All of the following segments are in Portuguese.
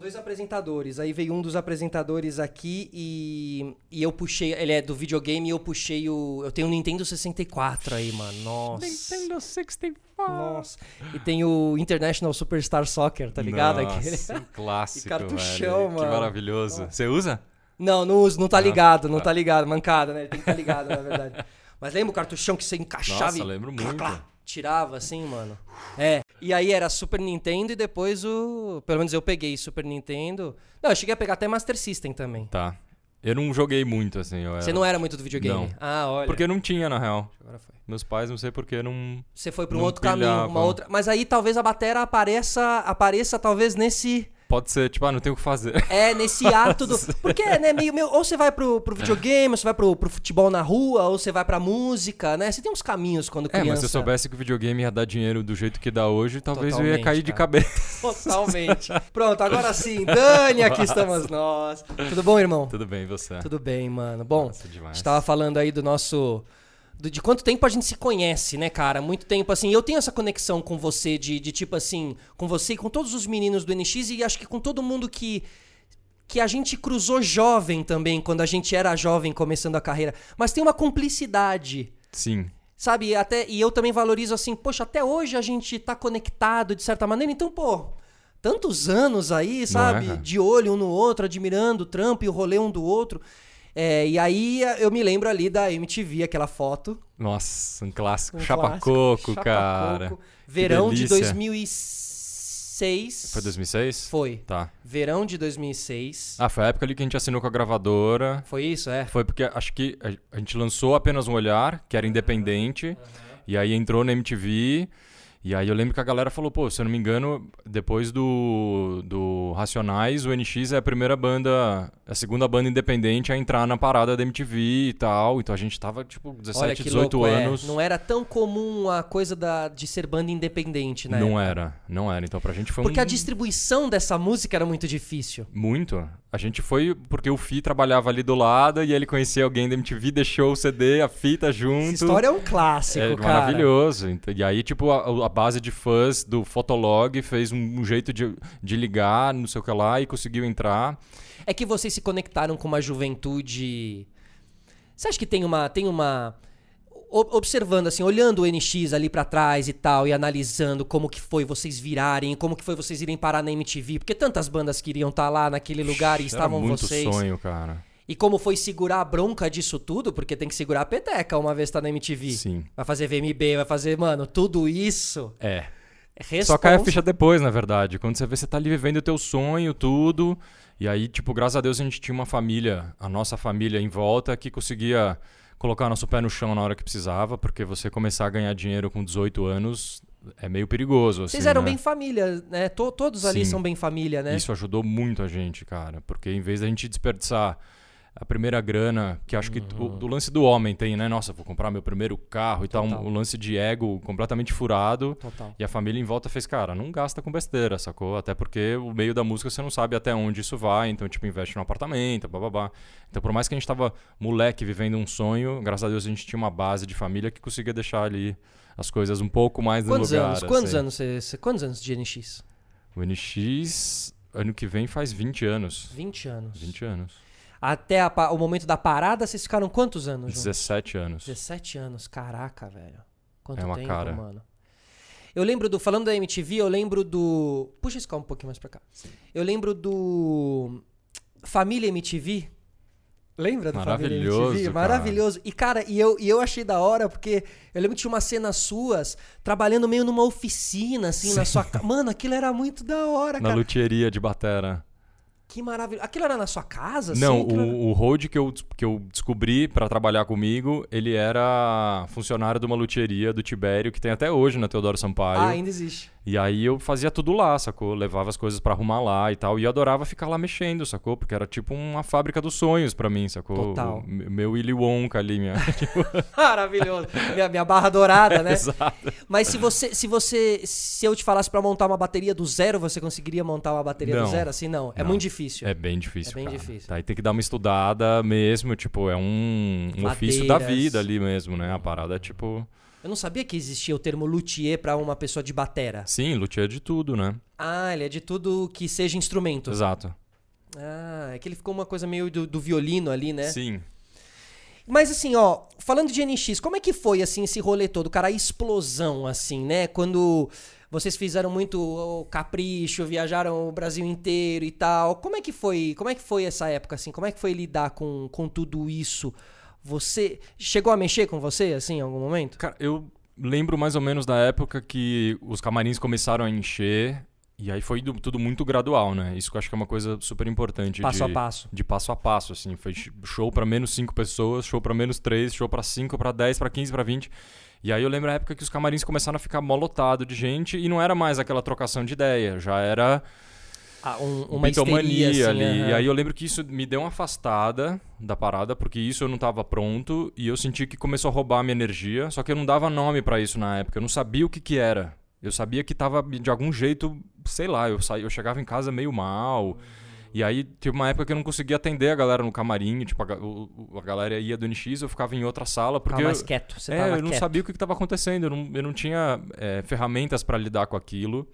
Dois apresentadores. Aí veio um dos apresentadores aqui e, e eu puxei. Ele é do videogame e eu puxei o. Eu tenho o Nintendo 64 aí, mano. Nossa. Nintendo 64. Nossa. E tem o International Superstar Soccer, tá ligado? Nossa, Aquele- um clássico, E cartuchão, velho. Que mano. maravilhoso. Você usa? Não, não uso, não tá Ah, ligado, não tá. tá ligado. Mancada, né? Tem que estar ligado, na verdade. Mas lembra o cartuchão que você encaixava Nossa, e lembro clá, muito. clá, tirava assim, mano? É. E aí era Super Nintendo e depois o. Pelo menos eu peguei Super Nintendo. Não, eu cheguei a pegar até Master System também. Tá. Eu não joguei muito, assim. Eu Você era- não era muito do videogame? Não. Ah, olha. Porque não tinha, na real. Agora foi. Meus pais, não sei porquê, não... Você foi pra um outro caminho, uma pilhava. outra. Mas aí talvez a batera apareça, apareça talvez nesse. Pode ser, tipo, ah, não tenho o que fazer. É, nesse ato do. Porque, né, meio, meio. Ou você vai pro, pro videogame, ou você vai pro, pro futebol na rua, ou você vai pra música, né? Você tem uns caminhos quando É, criança. mas se eu soubesse que o videogame ia dar dinheiro do jeito que dá hoje, talvez eu ia Totalmente, cair de cara. cabeça. Totalmente. Pronto, agora sim. Dani, aqui estamos nós. Tudo bom, irmão? Tudo bem, você? Tudo bem, mano. Bom, Nossa, a demais. gente tava falando aí do nosso. De quanto tempo a gente se conhece, né, cara? Muito tempo, assim. Eu tenho essa conexão com você, de, de tipo assim, com você e com todos os meninos do NX e acho que com todo mundo que. Que a gente cruzou jovem também, quando a gente era jovem começando a carreira. Mas tem uma cumplicidade. Sim. Sabe, até, e eu também valorizo assim, poxa, até hoje a gente tá conectado de certa maneira, então, pô, tantos anos aí, sabe, cara? de olho um no outro, admirando o trampo e o rolê um do outro. É, e aí eu me lembro ali da MTV, aquela foto. Nossa, um clássico. um Chapa Coco, cara. Verão de delícia. 2006. Foi 2006? Foi. Tá. Verão de 2006. Ah, foi a época ali que a gente assinou com a gravadora. Foi isso, é? Foi porque acho que a- a gente lançou apenas um olhar, que era independente, e aí entrou na MTV. E aí eu lembro que a galera falou, pô, se eu não me engano, depois do, do Racionais, o NX é a primeira banda, a segunda banda independente a entrar na parada da MTV e tal. Então a gente tava, tipo, 17, Olha que 18 louco, é. anos. Não era tão comum a coisa da, de ser banda independente, né? Não era, não era. Então pra gente foi Porque um... a distribuição dessa música era muito difícil. Muito. A gente foi porque o Fi trabalhava ali do lado e ele conhecia alguém da MTV, deixou o CD, a fita junto. Essa história é um clássico, É cara. maravilhoso. E aí, tipo, a, a base de fãs do Fotolog fez um, jeito de, de ligar, não sei o que lá, e conseguiu entrar. É que vocês se conectaram com uma juventude. Você acha que tem uma. Tem uma. Observando, assim, olhando o NX ali pra trás e tal, e analisando como que foi vocês virarem, como que foi vocês irem parar na MTV, porque tantas bandas queriam estar lá naquele lugar e estavam Era muito vocês. sonho, cara. E como foi segurar a bronca disso tudo, porque tem que segurar a peteca uma vez tá na MTV. Sim. Vai fazer VMB, vai fazer, mano, tudo isso. É. Só cai a ficha depois, na verdade. Quando você vê, você tá ali vivendo o teu sonho, tudo. E aí, tipo, graças a Deus a gente tinha uma família, a nossa família em volta, que conseguia colocar nosso pé no chão na hora que precisava, porque você começar a ganhar dinheiro com 18 anos é meio perigoso. Vocês assim, eram né? bem família, né? To- todos ali Sim. são bem família, né? Isso ajudou muito a gente, cara. Porque em vez da gente desperdiçar a primeira grana, que acho que o, do lance do homem tem, né? Nossa, vou comprar meu primeiro carro e tal. Um, um lance de ego completamente furado. Total. E a família em volta fez, cara, não gasta com besteira, sacou? Até porque o meio da música você não sabe até onde isso vai, então, tipo, investe no apartamento, bababá. Então, por mais que a gente tava moleque vivendo um sonho, graças a Deus a gente tinha uma base de família que conseguia deixar ali as coisas um pouco mais Quantos no lugar. anos? Quantos assim. anos você, você- quantos anos de NX? O NX, ano que vem, faz 20 anos. 20 anos. 20 anos. Até a o momento da parada, vocês ficaram quantos anos juntos? 17 anos. 17 anos. Caraca, velho. Quanto É uma tempo, cara. mano. Eu lembro do. Falando da MTV, eu lembro do. Puxa esse carro um pouquinho mais pra cá. Eu lembro do. Família MTV. Lembra do Família Maravilhoso, MTV? cara. Maravilhoso. E, cara, e eu, e eu achei da hora, porque eu lembro que tinha umas cenas suas trabalhando meio numa oficina, assim, na sua casa. Mano, aquilo era muito da hora, Na cara. luthieria de batera. Que maravilha. Aquilo era na sua casa? Não, assim? Aquilo era- o, o Road que eu, que eu descobri pra trabalhar comigo, ele era funcionário de uma luthieria do Tibério, que tem até hoje na Teodoro Sampaio. Ah, ainda existe. E aí eu fazia tudo lá, sacou? Levava as coisas pra arrumar lá e tal. E eu adorava ficar lá mexendo, sacou? Porque era tipo uma fábrica dos sonhos pra mim, sacou? Total. O me- meu Willy Wonka ali, minha. Maravilhoso. Minha, minha barra dourada, né? Exato. Mas se você, se você, se eu te falasse pra montar uma bateria do zero, você conseguiria montar uma bateria do Não. zero? Assim, não. É Não. muito difícil. É bem difícil, É bem cara. difícil. Tá, aí tem que dar uma estudada mesmo, tipo, é um, um ofício da vida ali mesmo, né? A parada é tipo... Eu não sabia que existia o termo luthier pra uma pessoa de batera. Sim, luthier de tudo, né? Ah, ele é de tudo que seja instrumento. Exato. Ah, é que ele ficou uma coisa meio do, do violino ali, né? Sim. Mas assim, ó, falando de NX, como é que foi assim esse rolê todo, cara, a explosão assim, né? Quando vocês fizeram muito o capricho, viajaram o Brasil inteiro e tal. Como é que foi? Como é que foi essa época assim? Como é que foi lidar com, com tudo isso? Você chegou a mexer com você assim em algum momento? Cara, eu lembro mais ou menos da época que os camarins começaram a encher. E aí foi do- tudo muito gradual, né? Isso que eu acho que é uma coisa super importante. Passo de, a passo. De passo a passo, assim. Foi sh- show pra menos 5 pessoas, show pra menos 3, show pra 5, pra 10, pra 15, pra 20. E aí eu lembro a época que os camarins começaram a ficar mó lotado de gente e não era mais aquela trocação de ideia, já era Ah, um- uma bitomania histeria, assim, ali. aham. E aí eu lembro que isso me deu uma afastada da parada, porque isso eu não tava pronto e eu senti que começou a roubar a minha energia, só que eu não dava nome pra isso na época, eu não sabia o que que era. Eu sabia que tava de algum jeito, sei lá, eu saí, eu chegava em casa meio mal. E aí teve uma época que eu não conseguia atender a galera no camarim, tipo, a, o- a galera ia do NX, eu ficava em outra sala, porque Ficava mais quieto, você é, tava eu não quieto. sabia o que estava acontecendo, eu não, eu não tinha é, ferramentas para lidar com aquilo.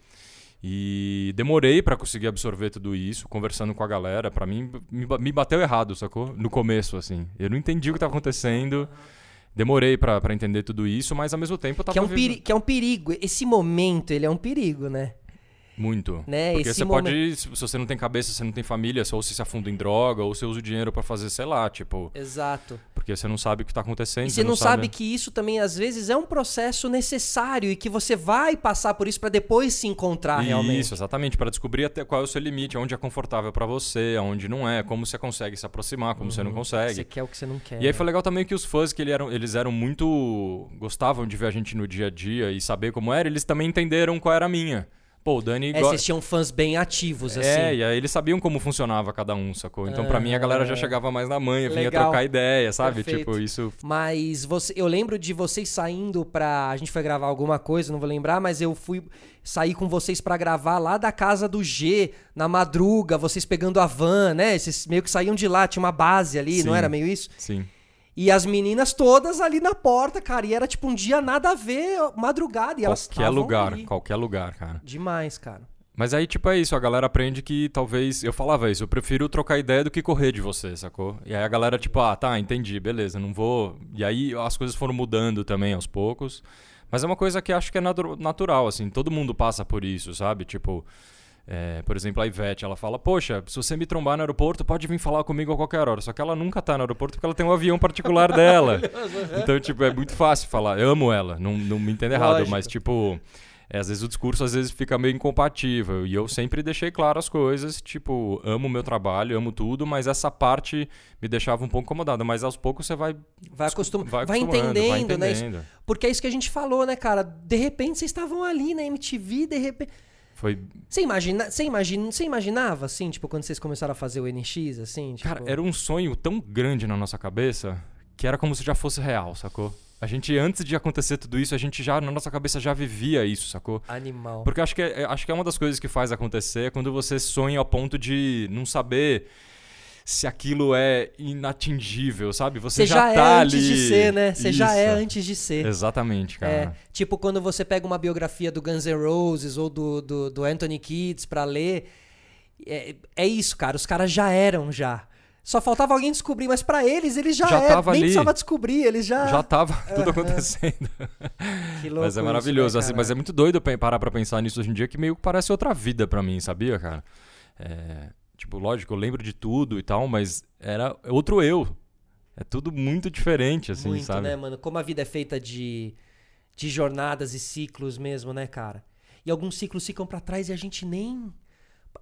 E demorei para conseguir absorver tudo isso, conversando com a galera. Para mim, me, ba- me bateu errado, sacou? No começo, assim. Eu não entendi o que estava acontecendo. Demorei para entender tudo isso, mas ao mesmo tempo eu tava Que é, um vivendo- que é um perigo. Esse momento, ele é um perigo, né? Muito. Né, Porque esse você momen- pode, se você não tem cabeça, você não tem família, ou você se afunda em droga, ou você usa o dinheiro para fazer, sei lá, tipo, Exato. porque você não sabe o que tá acontecendo. E você não sabe que isso também, às vezes, é um processo necessário e que você vai passar por isso pra depois se encontrar realmente. Isso, exatamente, para descobrir até qual é o seu limite, onde é confortável para você, onde não é, como você consegue se aproximar, como você não consegue. Você quer o que você não quer. E aí né? foi legal também que os fãs que ele eram, eles eram muito gostavam de ver a gente no dia a dia e saber como era, eles também entenderam qual era a minha. Pô, o Dani É, vocês tinham fãs bem ativos, assim. É, e aí eles sabiam como funcionava cada um, sacou? Então pra mim a galera já Ah, chegava mais na manha, vinha legal. trocar ideia, sabe? Perfeito. Tipo, isso Mas você, eu lembro de vocês saindo pra. A gente foi gravar alguma coisa, não vou lembrar, mas eu fui sair com vocês pra gravar lá da casa do G, na madruga, vocês pegando a van, né? Vocês meio que saíam de lá, tinha uma base ali, não Sim. era meio isso? sim. E as meninas todas ali na porta, cara. E era tipo um dia nada a ver, madrugada. E elas Qualquer lugar, ali. qualquer lugar, cara. Demais, cara. Mas aí, tipo, é isso, a galera aprende que talvez. Eu falava isso, eu prefiro trocar ideia do que correr de você, sacou? E aí a galera, tipo, ah, tá, entendi, beleza, não vou. E aí as coisas foram mudando também aos poucos. Mas é uma coisa que acho que é natu- natural, assim, todo mundo passa por isso, sabe? Tipo. É, por exemplo, a Ivete, ela fala: Poxa, se você me trombar no aeroporto, pode vir falar comigo a qualquer hora. Só que ela nunca tá no aeroporto porque ela tem um avião particular dela. Então, tipo, é muito fácil falar. Eu amo ela, não, não me entenda errado, Lógico. mas, tipo, é, às vezes o discurso às vezes fica meio incompatível. E eu sempre deixei claro as coisas, tipo, amo o meu trabalho, amo tudo, mas essa parte me deixava um pouco incomodada. Mas aos poucos você vai, Vai, acostum... vai, acostumando, entendendo, né? Isso- entendendo. Porque é isso que a gente falou, né, cara? De repente vocês estavam ali na MTV, de repente. Foi, Você, imagina... você, imagina... você imaginava, assim, tipo, quando vocês começaram a fazer o NX, assim? Tipo... Cara, era um sonho tão grande na nossa cabeça que era como se já fosse real, sacou? A gente, antes de acontecer tudo isso, a gente já, na nossa cabeça, já vivia isso, sacou? Animal. Porque acho que, é, acho que é uma das coisas que faz acontecer é quando você sonha ao ponto de não saber se aquilo é inatingível, sabe? Você, Você já, tá é ali. antes de ser, né? Você já é Isso. antes de ser. Exatamente, É, cara. tipo quando você pega uma biografia do Guns N' Roses ou do, do, do Anthony Kids pra ler. É, é isso, cara. Os caras já eram já. Só faltava alguém descobrir, mas pra eles, eles já, Já eram. tava Nem ali. precisava descobrir, eles já. Já tava tudo acontecendo. Que louco mas é isso, maravilhoso. né, assim, mas é muito doido parar pra pensar nisso hoje em dia, que meio que parece outra vida pra mim, sabia, cara? É, tipo, lógico, eu lembro de tudo e tal, mas era outro eu. É tudo muito diferente, assim, Muito, sabe? né, mano? Como a vida é feita de, de jornadas e ciclos mesmo, né, cara? E alguns ciclos ficam pra trás e a gente nem.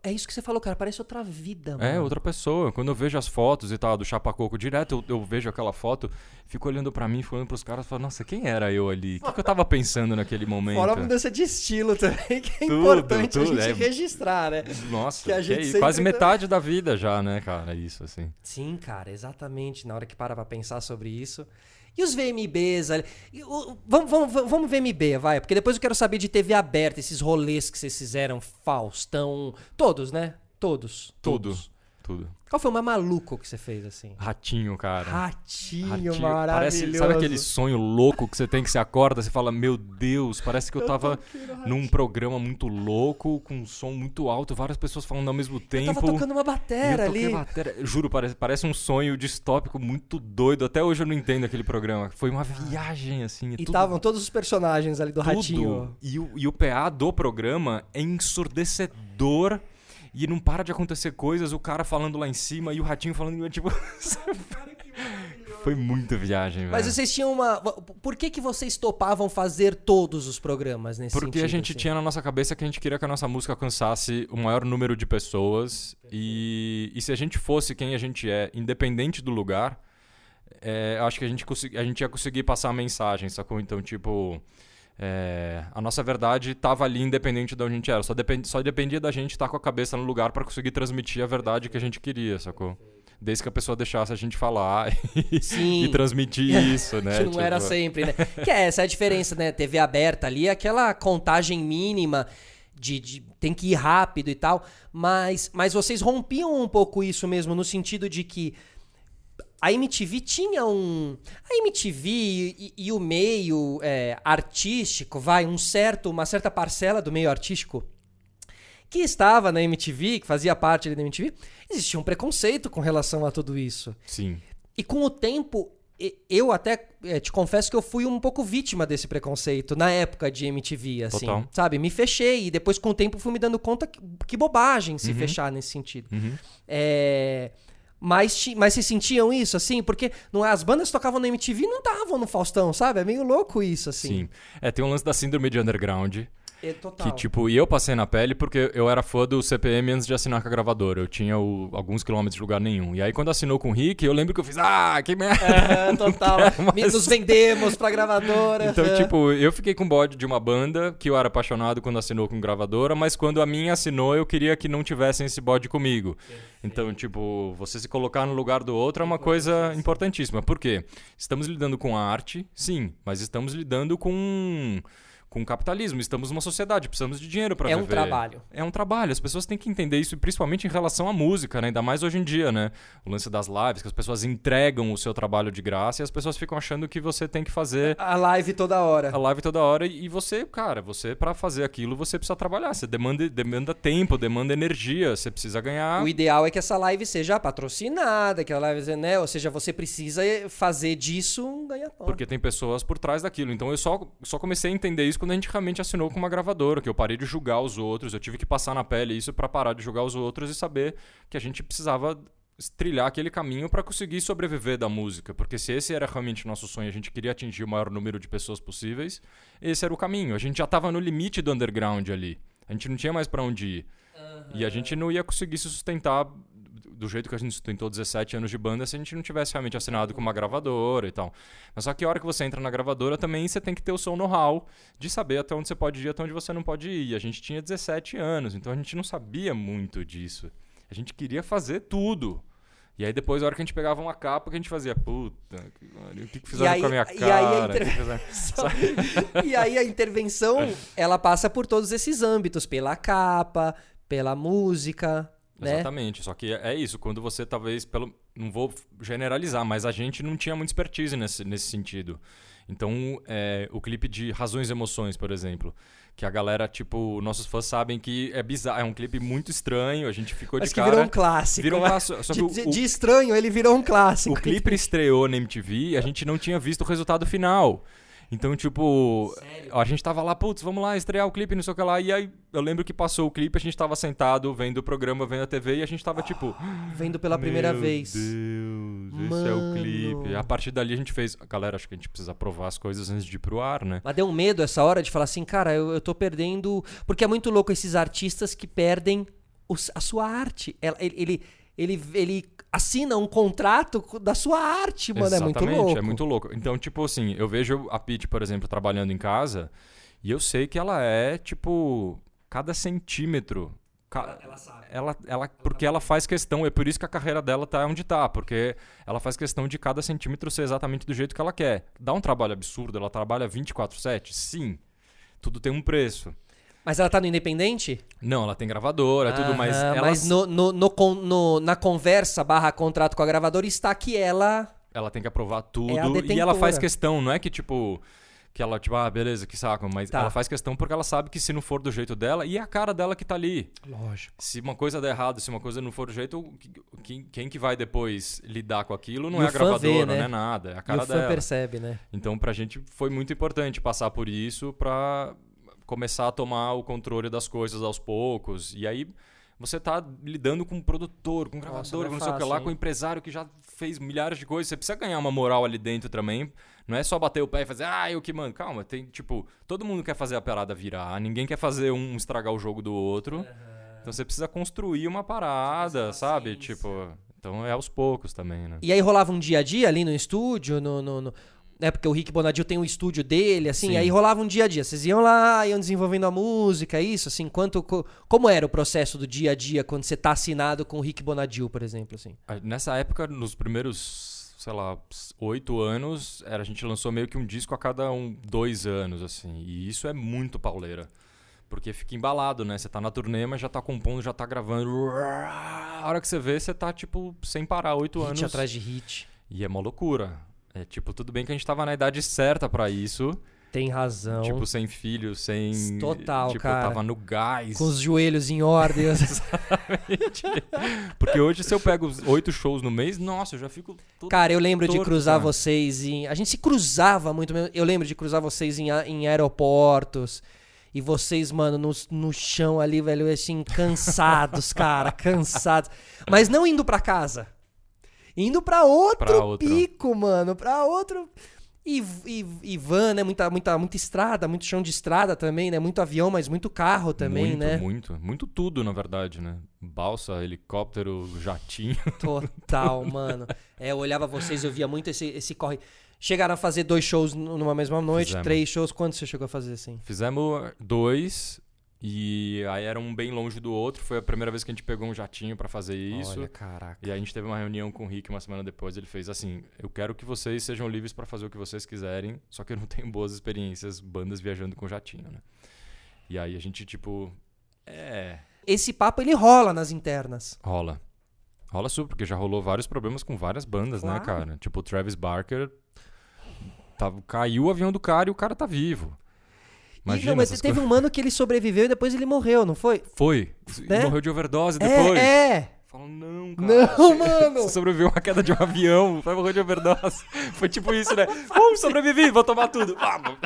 É isso que você falou, cara. Parece outra vida, mano. É, outra pessoa. Quando eu vejo as fotos e tal do Chapacoco direto, eu, eu vejo aquela foto, fico olhando pra mim, fico olhando pros caras e falo, nossa, quem era eu ali? O que, que eu tava pensando naquele momento? Fora a mudança de estilo também, que é Tudo, importante tudo, a gente é. registrar, né? Nossa, que a gente sempre quase tá- metade da vida já, né, cara? Isso, assim. Sim, cara, exatamente. Na hora que para pra pensar sobre isso. E os VMBs ali? O- Vamos, vamos, vamos VMB, vai. Porque depois eu quero saber de TV aberta, esses rolês que vocês fizeram, Faustão. Todos, né? Todos. Tudo. Todos. tudo. Qual foi o mais maluco que você fez, assim? Ratinho, cara. Ratinho, Ratinho. maravilhoso. Parece, sabe aquele sonho louco que você tem que você acorda, você fala, meu Deus, parece que eu tava num programa muito louco, com um som muito alto, várias pessoas falando ao mesmo tempo. Eu tava tocando uma eu batera ali. batera. Juro, parece, parece um sonho distópico muito doido. Até hoje eu não entendo aquele programa. Foi uma viagem, assim. E tudo- estavam todos os personagens ali do tudo. Ratinho. E o, e o PA do programa é ensurdecedor. E não para de acontecer coisas, o cara falando lá em cima e o ratinho falando, tipo. Foi muita viagem, velho. Mas vocês tinham uma. Por que, que vocês topavam fazer todos os programas nesse Porque sentido? a gente assim? tinha na nossa cabeça que a gente queria que a nossa música alcançasse o maior número de pessoas. E, e se a gente fosse quem a gente é, independente do lugar, é, acho que a gente, a gente ia conseguir passar a mensagem, sacou? Então, tipo. É, a nossa verdade tava ali independente de onde a gente era. Só, depend, só dependia da gente estar com a cabeça no lugar para conseguir transmitir a verdade que a gente queria, sacou? Desde que a pessoa deixasse a gente falar e, e transmitir isso, né? que não era Tipo, sempre, né? que é essa é a diferença, né? TV aberta ali, aquela contagem mínima de, de- tem que ir rápido e tal, mas, mas vocês rompiam um pouco isso mesmo, no sentido de que a MTV tinha um. A MTV e, e o meio é, artístico, vai, um certo, uma certa parcela do meio artístico que estava na MTV, que fazia parte da MTV, existia um preconceito com relação a tudo isso. Sim. E com o tempo, eu até eh, te confesso que eu fui um pouco vítima desse preconceito na época de MTV, assim. Total. Sabe? Me fechei e depois com o tempo fui me dando conta que, que bobagem se fechar nesse sentido. Uhum. É, Mas, mas vocês sentiam isso, assim? Porque não, é, as bandas tocavam na MTV não estavam no Faustão, sabe? É meio louco isso, assim. Sim. É, tem um lance da síndrome de underground. É, total. Que, tipo, e eu passei na pele porque eu era fã do CPM antes de assinar com a gravadora. Eu tinha o- alguns quilômetros de lugar nenhum. E aí, quando assinou com o Rick, eu lembro que eu fiz, ah, que merda! É, total. mais. Nos vendemos pra gravadora. Então, tipo, eu fiquei com bode de uma banda que eu era apaixonado quando assinou com gravadora, mas quando a minha assinou, eu queria que não tivessem esse bode comigo. Então, tipo, você se colocar no lugar do outro é uma coisa importantíssima. Por quê? Estamos lidando com a arte, sim, mas estamos lidando com com capitalismo, estamos numa sociedade, precisamos de dinheiro para É viver. um trabalho. É um trabalho, as pessoas têm que entender isso, principalmente em relação à música, né? Ainda mais hoje em dia, né? O lance das lives, que as pessoas entregam o seu trabalho de graça e as pessoas ficam achando que você tem que fazer A live toda hora. a live toda hora e você, cara, você para fazer aquilo, você precisa trabalhar, você demanda, demanda tempo, demanda energia, você precisa ganhar. O ideal é que essa live seja patrocinada, que a live, né? Ou seja, você precisa fazer disso um ganha-pão. Porque tem pessoas por trás daquilo. Então eu só, só comecei a entender isso quando a gente realmente assinou com uma gravadora, que eu parei de julgar os outros, eu tive que passar na pele isso para parar de julgar os outros e saber que a gente precisava trilhar aquele caminho para conseguir sobreviver da música, porque se esse era realmente o nosso sonho, a gente queria atingir o maior número de pessoas possíveis, esse era o caminho. A gente já tava no limite do underground ali. A gente não tinha mais para onde ir. E a gente não ia conseguir se sustentar do jeito que a gente sustentou 17 anos de banda se a gente não tivesse realmente assinado com uma gravadora e tal. Mas só que a hora que você entra na gravadora também você tem que ter o seu know-how de saber até onde você pode ir, até onde você não pode ir. E a gente tinha 17 anos, então a gente não sabia muito disso. A gente queria fazer tudo. E aí depois, a hora que a gente pegava uma capa, que a gente fazia, puta, o que, que fizeram aí- com a minha e aí cara? a e aí a intervenção, ela passa por todos esses âmbitos, pela capa, pela música, né? Exatamente. Só que é isso, quando você talvez, pelo, não vou generalizar, mas a gente não tinha muita expertise nesse, nesse sentido. Então, é, o clipe de Razões e Emoções, por exemplo, que a galera, tipo, nossos fãs sabem que é bizarro, é um clipe muito estranho, a gente ficou de cara... virou um clássico. Virou um né? clássico, de- o- de estranho, ele virou um clássico. O clipe estreou na MTV e a gente não tinha visto o resultado final. Então, tipo, a gente tava lá, putz, vamos lá estrear o clipe, não sei o que lá. E aí eu lembro que passou o clipe, a gente tava sentado vendo o programa, vendo a TV e a gente tava tipo. Vendo pela primeira Meu vez. Deus, esse é o Mano. clipe. A partir dali a gente fez. Galera, acho que a gente precisa provar as coisas antes de ir pro ar, né? Mas deu um medo essa hora de falar assim, cara, eu, eu tô perdendo. Porque é muito louco esses artistas que perdem os- a sua arte. Ele, ele, ele, ele assina um contrato co- da sua arte, mano. É muito Exatamente, louco. é muito louco. Então, tipo assim, eu vejo a Pete, por exemplo, trabalhando em casa e eu sei que ela é, tipo, cada centímetro. ca- Ela sabe. Ela, ela, porque ela faz questão, é por isso que a carreira dela tá onde tá, porque ela faz questão de cada centímetro ser exatamente do jeito que ela quer. Dá um trabalho absurdo, ela trabalha 24/7? Sim. Tudo tem um preço. Mas ela tá no Independente? Não, ela tem gravadora, tudo, mas ela, Mas no, no- no no- na conversa barra contrato com a gravadora está que ela... ela tem que aprovar tudo. É e ela faz questão, não é que tipo. Que ela, tipo, ah, beleza, que saco. Mas Tá. ela faz questão porque ela sabe que se não for do jeito dela, e é a cara dela que tá ali. Lógico. Se uma coisa der errado, se uma coisa não for do jeito, quem, quem que vai depois lidar com aquilo não E é o a gravadora, vê, né? não é nada. É a E cara o fã dela. percebe, né? Então, pra gente foi muito importante passar por isso pra começar a tomar o controle das coisas aos poucos. E aí você tá lidando com um produtor, com um Nossa, gravador, não é com não sei o que lá, hein? com um empresário que já fez milhares de coisas. Você precisa ganhar uma moral ali dentro também. Não é só bater o pé e fazer, ah, eu que mando. Calma, tem, tipo, todo mundo quer fazer a parada virar, ninguém quer fazer um estragar o jogo do outro. Então você precisa construir uma parada, sabe? Tipo, então é aos poucos também, né? E aí rolava um dia a dia ali no estúdio, no... no, no- né, porque o Rick Bonadil tem o estúdio dele, assim, Sim. aí rolava um dia a dia. Vocês iam lá, iam desenvolvendo a música, isso, assim, quanto... co- Como era o processo do dia a dia quando você tá assinado com o Rick Bonadil, por exemplo, assim? Nessa época, nos primeiros, sei lá, oito anos, era, a gente lançou meio que um disco a cada um, dois anos, assim. E isso é muito pauleira. Porque fica embalado, né? Você tá na turnê, mas já tá compondo, já tá gravando. A hora que você vê, você tá, tipo, sem parar, oito Hit anos. atrás de hit. E é uma loucura. É tipo, tudo bem que a gente tava na idade certa pra isso. Tem razão. Tipo, sem filho, sem. Total, tipo, cara. tava no gás. com os joelhos em ordem. Porque hoje, se eu pego os oito shows no mês, nossa, eu já fico. Cara, eu lembro de torto, cruzar cara. vocês em. A gente se cruzava muito mesmo. Eu lembro de cruzar vocês em, em aeroportos. E vocês, mano, no, no chão ali, velho, assim, cansados, cara, cansados. Mas não indo pra casa. Indo pra outro, Pra outro. pico, mano. Pra outro. E, e, e van, né? Muita, muita, muita estrada, muito chão de estrada também, né? Muito avião, mas muito carro também, muito, né? Muito, muito tudo, na verdade, né? Balsa, helicóptero, jatinho. Total, mano. É, eu olhava vocês, eu via muito esse, esse corre. Chegaram a fazer dois shows numa mesma noite, Fizemos. três shows. Quantos você chegou a fazer assim? Fizemos dois e aí era um bem longe do outro. Foi a primeira vez que a gente pegou um jatinho pra fazer isso. Olha, caraca. E a gente teve uma reunião com o Rick uma semana depois. Ele fez assim: Eu quero que vocês sejam livres pra fazer o que vocês quiserem, só que eu não tenho boas experiências, bandas viajando com jatinho, né? E aí a gente, tipo, é. Esse papo ele rola nas internas. Rola. Rola super, porque já rolou vários problemas com várias bandas, né, Claro. cara? Tipo, o Travis Barker. Tava, caiu o avião do cara e o cara tá vivo. E, Imagina não, mas essas teve coisas. um mano que ele sobreviveu e depois ele morreu, não foi? Foi. Né? Morreu de overdose depois. É, é. Fala, não, cara. Não, mano. Você sobreviveu a uma queda de um avião, vai morrer de overdose. Foi tipo isso, né? Uh, sobrevivi, vou tomar tudo. Vamos.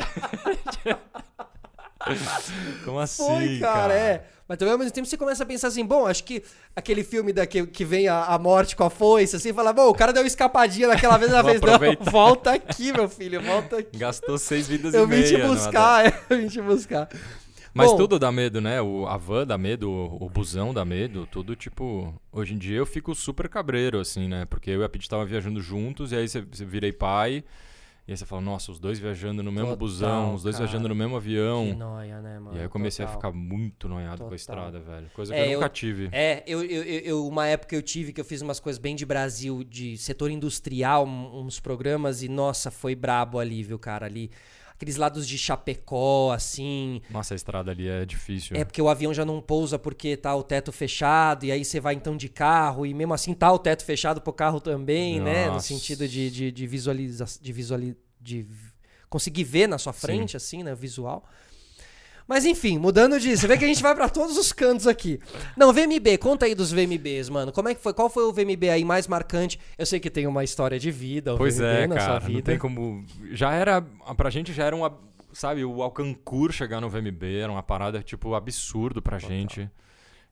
Como assim, Foi, cara, é. Mas também ao mesmo tempo você começa a pensar assim, bom, acho que aquele filme da que, que vem a, a morte com a foice, assim, fala, bom, o cara deu uma escapadinha naquela vez, Vou fez, não, volta aqui, meu filho, volta aqui. Gastou seis vidas Eu e vim meia. te numa buscar, é, eu vim te buscar. Mas Bom, tudo dá medo, né? O, a van dá medo, o, o busão dá medo, tudo tipo. Hoje em dia eu fico super cabreiro, assim, né? Porque eu e a Pete tava viajando juntos, e aí você virei pai, e aí você fala, nossa, os dois viajando no mesmo Total, busão, os dois cara. viajando no mesmo Que avião. noia, né, mano? E aí eu comecei Total. a ficar muito noiado com Total. a estrada, velho. Coisa É, que eu eu- nunca tive. É, eu, eu, eu, eu- uma época eu tive que eu fiz umas coisas bem de Brasil, de setor industrial, uns programas, e nossa, foi brabo ali, viu, cara, ali. Aqueles lados de Chapecó, assim. Nossa, a estrada ali é difícil. É porque o avião já não pousa porque tá o teto fechado, e aí você vai então de carro, e mesmo assim tá o teto fechado pro carro também, né? No Nossa. sentido de, de, de visualização. De visuali de conseguir ver na sua frente, assim, né? Visual. Mas enfim, mudando disso, você vê que a gente vai pra todos os cantos aqui. Não, VMB, conta aí dos VMBs, mano. Como é que foi? Qual foi o VMB aí mais marcante? Eu sei que tem uma história de vida, o Pois VMB é, na cara. sua Não vida. tem como. Já era. Pra gente já era um. ab- Sabe, o Alcancur chegar no VMB era uma parada, tipo, absurdo pra gente.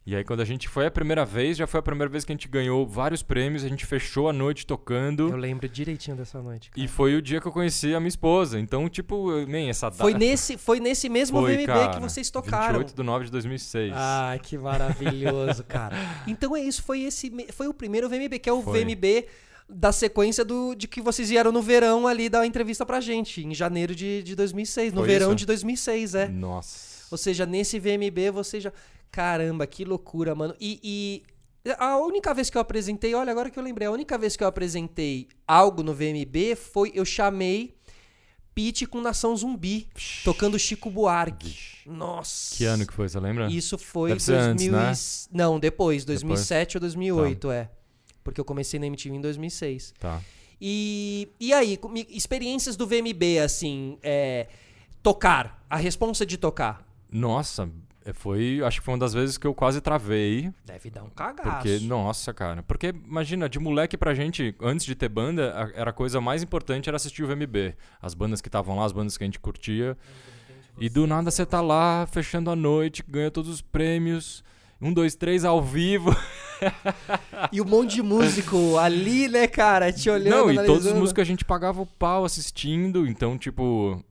E aí, quando a gente foi a primeira vez, já foi a primeira vez que a gente ganhou vários prêmios, a gente fechou a noite tocando. Eu lembro direitinho dessa noite. cara. E foi o dia que eu conheci a minha esposa. Então, tipo, nem essa data. Foi nesse, foi nesse mesmo Foi, VMB cara, que vocês tocaram. 28 de 9 de 2006. Ai, que maravilhoso, cara. Então é isso, foi esse foi o primeiro VMB, que é o Foi. VMB da sequência do, de que vocês vieram no verão ali dar entrevista pra gente, em janeiro de, de 2006, no Foi verão isso? de 2006, é. Nossa. Ou seja, nesse VMB você já... Caramba, que loucura, mano. E, e a única vez que eu apresentei, olha, agora que eu lembrei, a única vez que eu apresentei algo no VMB foi, eu chamei Pete com Nação Zumbi, tocando Chico Buarque. Vixe. Nossa. Que ano que foi, você lembra? Isso foi Deve ser 2000 antes, né? Não, depois, 2007 ou 2008, é. Porque eu comecei na MTV em 2006. Tá. E, e aí, experiências do VMB, assim, é, tocar, a responsa de tocar. Nossa, foi. Acho que foi uma das vezes que eu quase travei. Deve dar um cagaço. Porque, nossa, cara. Porque, imagina, de moleque pra gente, antes de ter banda, a- era a coisa mais importante era assistir o VMB. As bandas que estavam lá, as bandas que a gente curtia. E do nada você tá lá, fechando a noite, ganha todos os prêmios. Um, dois, três ao vivo. E um monte de músico ali, né, cara, te olhando, Não, e todos os músicos a gente pagava o pau assistindo. Então, tipo,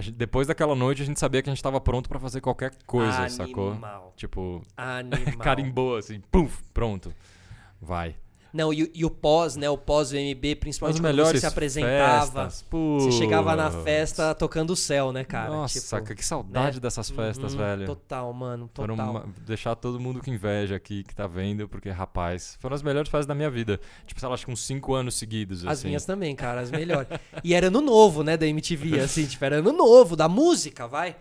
gente- depois daquela noite a gente sabia que a gente tava pronto pra fazer qualquer coisa, sacou? Animal. Tipo, Animal. carimbou assim, pum, pronto. Vai. Não, e, o- e o pós, né? O pós-VMB, principalmente As quando você se apresentava. festas. Você chegava na festa tocando o céu, né, cara? Nossa, Tipo, que saudade né? dessas festas, uhum, velho. Total, mano, total. Uma- deixar todo mundo com inveja aqui que tá vendo, porque, rapaz, foram as melhores festas da minha vida. Tipo, sei lá, acho que uns cinco anos seguidos, As assim. minhas também, cara, as melhores. e era ano novo, né, da MTV, assim, tipo, era ano novo, da música, vai.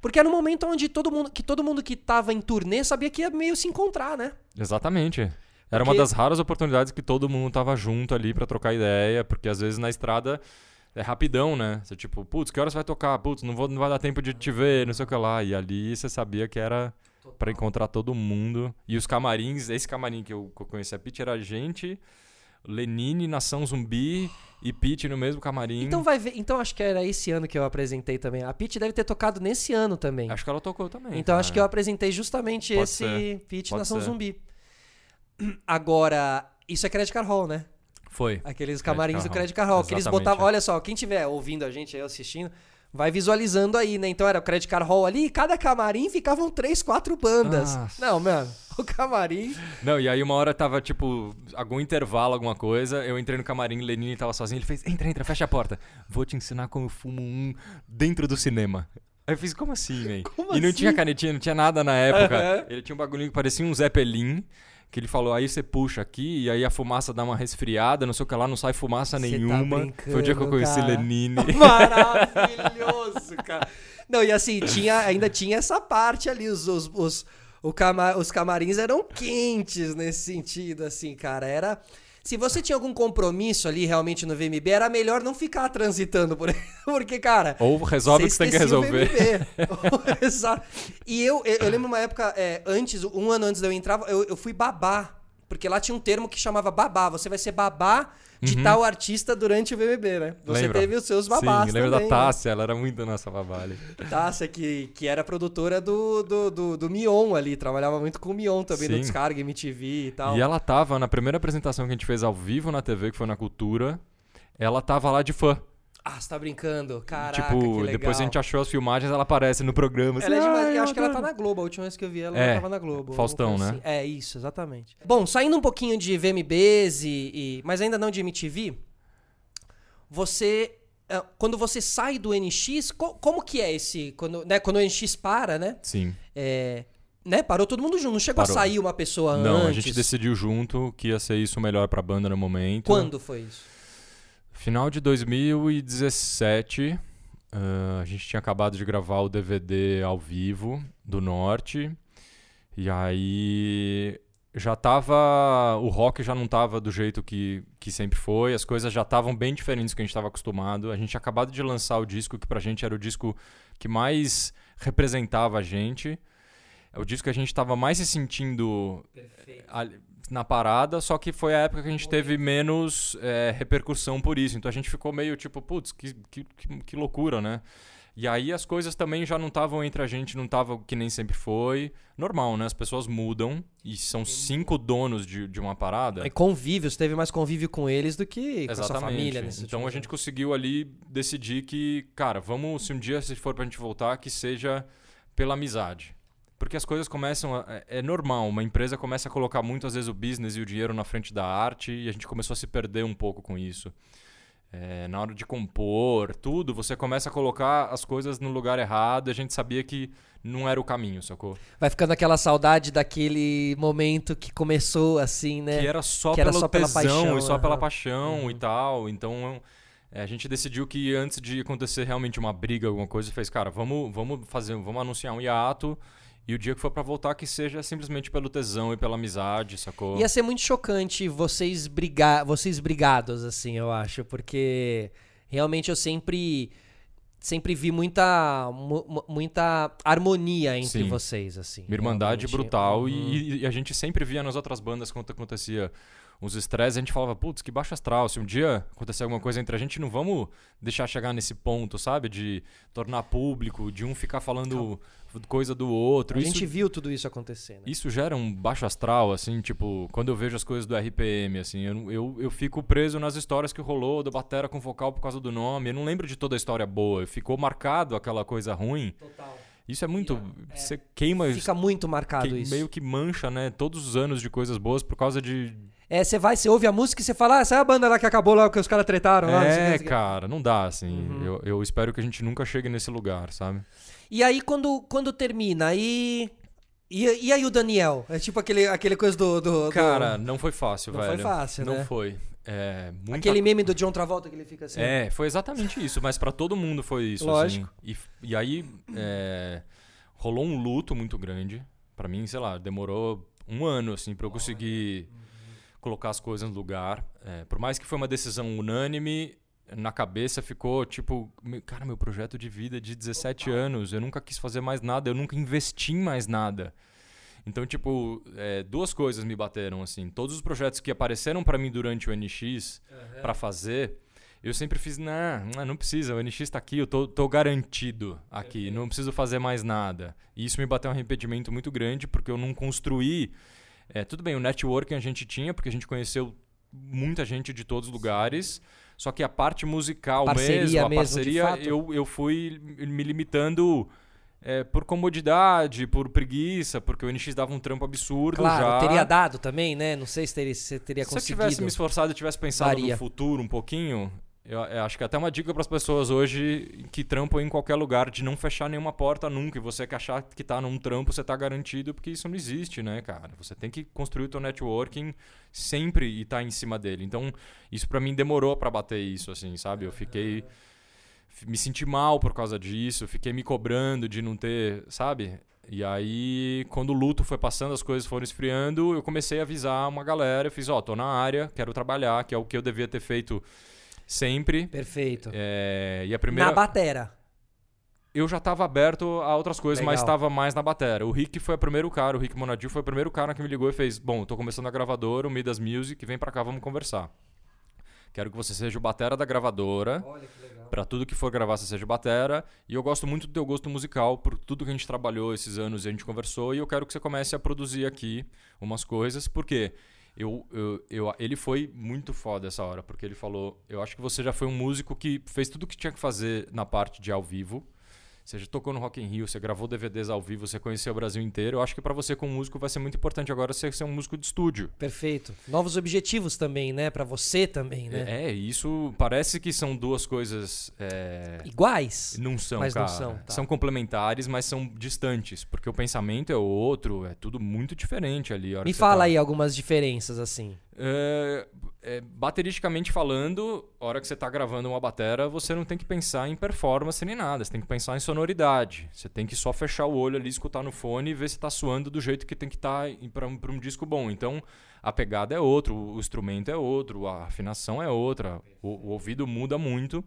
Porque era um momento onde todo mundo, que todo mundo que tava em turnê sabia que ia meio se encontrar, né? Exatamente. Era uma das raras oportunidades que todo mundo tava junto ali pra trocar ideia, porque às vezes na estrada é rapidão, né? Você tipo, putz, que horas vai tocar? Putz, não, vou, não vai dar tempo de te ver, não sei o que lá. E ali você sabia que era pra encontrar todo mundo. E os camarins, esse camarim que eu, que eu conheci a Pete era a gente, Lenine, Nação Zumbi e Pete no mesmo camarim. Então vai ver, então acho que era esse ano que eu apresentei também. A Pitty deve ter tocado nesse ano também. Acho que ela tocou também. Então acho cara. que eu apresentei justamente Pode esse ser, pode Nação ser. Zumbi. Agora, isso é Credit Card Hall, né? Foi. Aqueles camarins do Credit Card Hall, que eles botavam, olha só, quem tiver ouvindo a gente aí, assistindo, vai visualizando aí, né? Então era o Credit Card Hall ali, e cada camarim ficavam três, quatro bandas. Nossa. Não, mano, o camarim... Não, e aí uma hora tava, tipo, algum intervalo, alguma coisa. Eu entrei no camarim, Lenine tava sozinho. Ele fez: entra, entra, fecha a porta. Vou te ensinar como eu fumo um dentro do cinema. Aí eu fiz, como assim? Como e não assim? tinha canetinha, não tinha nada na época. Aham. Ele tinha um bagulhinho que parecia um Zeppelin. Que ele falou, aí você puxa aqui, e aí a fumaça dá uma resfriada, não sei o que lá, não sai fumaça tá nenhuma. Foi o dia que eu conheci cara. Lenine. Maravilhoso, cara. Não, e assim, tinha, ainda tinha essa parte ali, os, os, os, o cama- os camarins eram quentes nesse sentido, assim, cara. Era. Se você tinha algum compromisso ali realmente no VMB, era melhor não ficar transitando por. Porque, cara. Ou resolve o que você tem que resolver. Exato. E eu, eu, eu lembro uma época, é, antes, um ano antes de eu entrar, eu, eu fui babá. Porque lá tinha um termo que chamava babá. Você vai ser babá de tal artista durante o VMB, né? Você Uhum. Lembra? teve os seus babás Sim, lembra também, da né? Tássia, ela era muito nossa babalha. Tássia, que, que era produtora do, do, do, do Mion ali, trabalhava muito com o Mion também, no Sim. Descarga, MTV e tal. E ela tava, na primeira apresentação que a gente fez ao vivo na TV, que foi na Cultura, ela tava lá de fã. Ah, você tá brincando? Caraca, tipo, que legal. depois a gente achou as filmagens, ela aparece no programa. Ela é assim, demais. "Ai, Eu acho que ela tá adoro." na Globo. A última vez que eu vi ela, É, ela tava na Globo. Faustão, né? assim. É, isso, exatamente. Bom, saindo um pouquinho de VMBs, e, e- mas ainda não de MTV, você... ah, Quando você sai do NX, co- como que é esse... Quando, né, quando o NX para, né? Sim. É, né? Parou todo mundo junto. Não chegou Parou. a sair uma pessoa Não, antes. a gente decidiu junto que ia ser isso melhor pra banda no momento. Quando foi isso? Final de 2017, ah, a gente tinha acabado de gravar o DVD ao vivo do Norte. E aí já tava. O rock já não tava do jeito que, que sempre foi, as coisas já estavam bem diferentes do que a gente estava acostumado. A gente tinha acabado de lançar o disco que pra gente era o disco que mais representava a gente. É o disco que a gente tava mais se sentindo Perfeito. Na parada, só que foi a época que a gente teve menos é, repercussão por isso. Então a gente ficou meio tipo, putz, que, que, que, loucura, né? E aí as coisas também já não estavam entre a gente, não tava que nem sempre foi. Normal, né? As pessoas mudam e são cinco donos de, de uma parada. E convívio, você teve mais convívio com eles do que com a sua família. nesses Então a últimos gente conseguiu ali decidir que, cara, vamos, se um dia se for pra gente voltar, que seja pela amizade. Porque as coisas começam. A, é é normal, uma empresa começa a colocar muitas vezes o business e o dinheiro na frente da arte e a gente começou a se perder um pouco com isso. É, na hora de compor, tudo, você começa a colocar as coisas no lugar errado e a gente sabia que não era o caminho, sacou? Vai ficando aquela saudade daquele momento que começou assim, né? Que era só Que era só pela tesão paixão, e só pela aham. paixão Uhum. e tal. Então é, a gente decidiu que antes de acontecer realmente uma briga, alguma coisa, fez, cara, vamos, vamos fazer, vamos anunciar um hiato. E o dia que for para voltar, que seja simplesmente pelo tesão e pela amizade, sacou? Ia ser muito chocante vocês brigar, vocês brigados, assim, eu acho, porque realmente eu sempre sempre vi muita muita harmonia entre Sim. vocês, assim. Uma irmandade brutal uhum. e, e, a gente sempre via nas outras bandas quando acontecia uns estresses, a gente falava, putz, que baixo astral. Se um dia acontecer alguma coisa entre a gente, não vamos deixar chegar nesse ponto, sabe? De tornar público, de um ficar falando coisa do outro. A isso, gente viu tudo isso acontecendo. Isso gera um baixo astral, assim, tipo, quando eu vejo as coisas do RPM, assim, eu, eu, eu fico preso nas histórias que rolou, do Batera com vocal por causa do nome. Eu não lembro de toda a história boa. Ficou marcado aquela coisa ruim. Total. Isso é muito. É, você queima. Fica muito marcado que, isso. Meio que mancha, né? Todos os anos de coisas boas por causa de é, você vai, você ouve a música e você fala, ah, essa é a banda lá que acabou lá, que os caras tretaram lá. É, cara, não dá, assim. Uhum. Eu, eu espero que a gente nunca chegue nesse lugar, sabe? E aí, quando, quando termina, aí... E, e aí o Daniel? É tipo aquele, aquele coisa do, do, Cara, não foi fácil, não velho. Não foi fácil, não né? Não foi. É, muita... Aquele meme do John Travolta que ele fica assim. É, foi exatamente isso, mas para todo mundo foi isso. Lógico. Assim. E, e aí é, rolou um luto muito grande. para mim, sei lá, demorou um ano assim para eu conseguir colocar as coisas no lugar. É, por mais que foi uma decisão unânime, na cabeça ficou tipo, cara, meu projeto de vida de 17 Total. anos, eu nunca quis fazer mais nada, eu nunca investi em mais nada. Então, tipo, é, duas coisas me bateram assim. Todos os projetos que apareceram para mim durante o NX uhum. para fazer, eu sempre fiz, não, não precisa, o NX está aqui, eu tô, tô garantido aqui, não preciso fazer mais nada. E isso me bateu um arrependimento muito grande, porque eu não construí é, tudo bem, o networking a gente tinha, porque a gente conheceu muita gente de todos os lugares. Só que a parte musical parceria mesmo, a mesmo, parceria, eu, eu fui me limitando é, por comodidade, por preguiça, porque o NX dava um trampo absurdo claro, já. teria dado também, né? Não sei se teria, se teria se conseguido. Se eu tivesse me esforçado e tivesse pensado Daria. no futuro um pouquinho, eu, eu, acho que é até uma dica para as pessoas hoje que trampam em qualquer lugar de não fechar nenhuma porta nunca. E você que achar que está num trampo, você está garantido, porque isso não existe, né, cara? Você tem que construir o teu networking sempre e estar tá em cima dele. Então, isso para mim demorou para bater isso, assim, sabe? Eu fiquei. Me senti mal por causa disso, fiquei me cobrando de não ter, sabe? E aí, quando o luto foi passando, as coisas foram esfriando, eu comecei a avisar uma galera. Eu fiz: Ó, oh, tô na área, quero trabalhar, que é o que eu devia ter feito Sempre. Perfeito. É, e a primeira... Na batera. Eu já estava aberto a outras coisas, Legal. mas estava mais na batera. O Rick foi o primeiro cara, o Rick Monadil foi o primeiro cara que me ligou e fez: Bom, tô começando a gravadora, o Midas Music, vem para cá, vamos conversar. Quero que você seja o batera da gravadora. Olha que legal. Pra tudo que for gravar, você seja batera. E eu gosto muito do teu gosto musical, por tudo que a gente trabalhou esses anos e a gente conversou. E eu quero que você comece a produzir aqui umas coisas. Por quê? Eu, eu, eu, ele foi muito foda essa hora, porque ele falou: Eu acho que você já foi um músico que fez tudo o que tinha que fazer na parte de ao vivo. Você já tocou no Rock in Rio, você gravou DVDs ao vivo, você conheceu o Brasil inteiro. Eu acho que para você como músico vai ser muito importante agora você ser um músico de estúdio. Perfeito. Novos objetivos também, né? Para você também, né? É, é, isso parece que são duas coisas é... iguais. Não são, mas cara. Não são, tá. são complementares, mas são distantes, porque o pensamento é outro, é tudo muito diferente ali. Me fala tá... aí algumas diferenças assim. É, bateristicamente falando, a hora que você está gravando uma batera, você não tem que pensar em performance nem nada. Você tem que pensar em sonoridade. Você tem que só fechar o olho ali, escutar no fone e ver se está suando do jeito que tem que estar tá para um, um disco bom. Então, a pegada é outra, o instrumento é outro, a afinação é outra, o, o ouvido muda muito.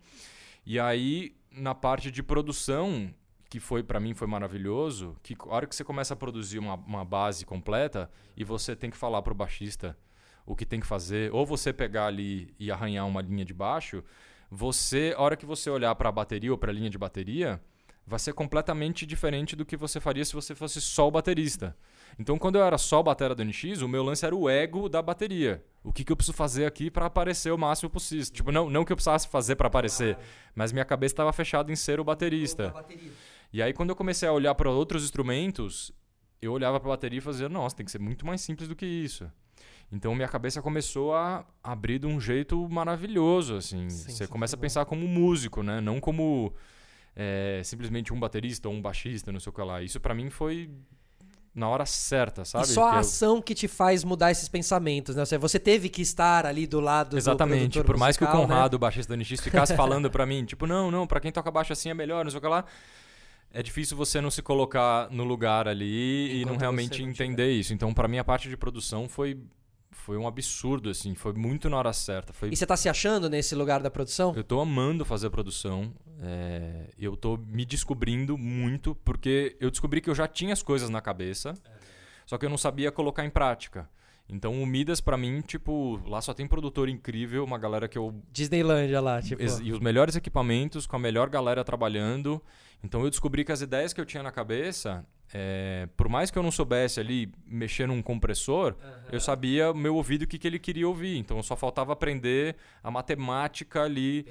E aí, na parte de produção, que foi para mim foi maravilhoso, que a hora que você começa a produzir uma, uma base completa e você tem que falar para o baixista o que tem que fazer, ou você pegar ali e arranhar uma linha de baixo, você, a hora que você olhar para a bateria ou para a linha de bateria, vai ser completamente diferente do que você faria se você fosse só o baterista. Então, quando eu era só o batera do NX, o meu lance era o ego da bateria. O que, que eu preciso fazer aqui para aparecer o máximo possível? Tipo, não, não que eu precisasse fazer para aparecer, mas minha cabeça estava fechada em ser o baterista. E aí, quando eu comecei a olhar para outros instrumentos, eu olhava para a bateria e fazia, nossa, tem que ser muito mais simples do que isso. Então minha cabeça começou a abrir de um jeito maravilhoso, assim. Sim, Você começa a pensar como músico, né? Não como é, simplesmente um baterista ou um baixista, não sei o que lá. Isso para mim foi na hora certa, sabe? E só a ação que te faz mudar esses pensamentos, né? Ou seja, você teve que estar ali do lado Exatamente. do Por mais que o musical, né? Conrado, o baixista do NX, ficasse falando pra mim, tipo, não, não, pra quem toca baixo assim é melhor, não sei o que lá. É difícil você não se colocar no lugar ali e Enquanto não realmente não entender isso. Então, pra mim, a parte de produção foi, foi um absurdo, assim. Foi muito na hora certa. Foi E você tá se achando nesse lugar da produção? Eu tô amando fazer produção. é, eu tô me descobrindo muito, porque eu descobri que eu já tinha as coisas na cabeça, só que eu não sabia colocar em prática. Então o Midas, pra mim, tipo, lá só tem produtor incrível, uma galera que eu. Disneylândia lá, tipo. E os melhores equipamentos, com a melhor galera trabalhando. Então eu descobri que as ideias que eu tinha na cabeça, é, por mais que eu não soubesse ali mexer num compressor, eu sabia meu ouvido o que, que ele queria ouvir. Então só faltava aprender a matemática ali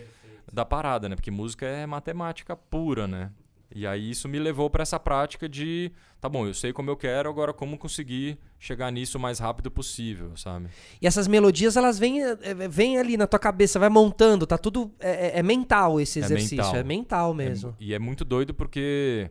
da parada, né? Porque música é matemática pura, né? E aí isso me levou para essa prática de, tá bom, eu sei como eu quero, agora como conseguir chegar nisso o mais rápido possível, sabe? E essas melodias, elas vêm, é, é, vêm ali na tua cabeça, vai montando, tá tudo. É, é- é mental esse É exercício. mental. É mental É mesmo. mu- e é muito doido porque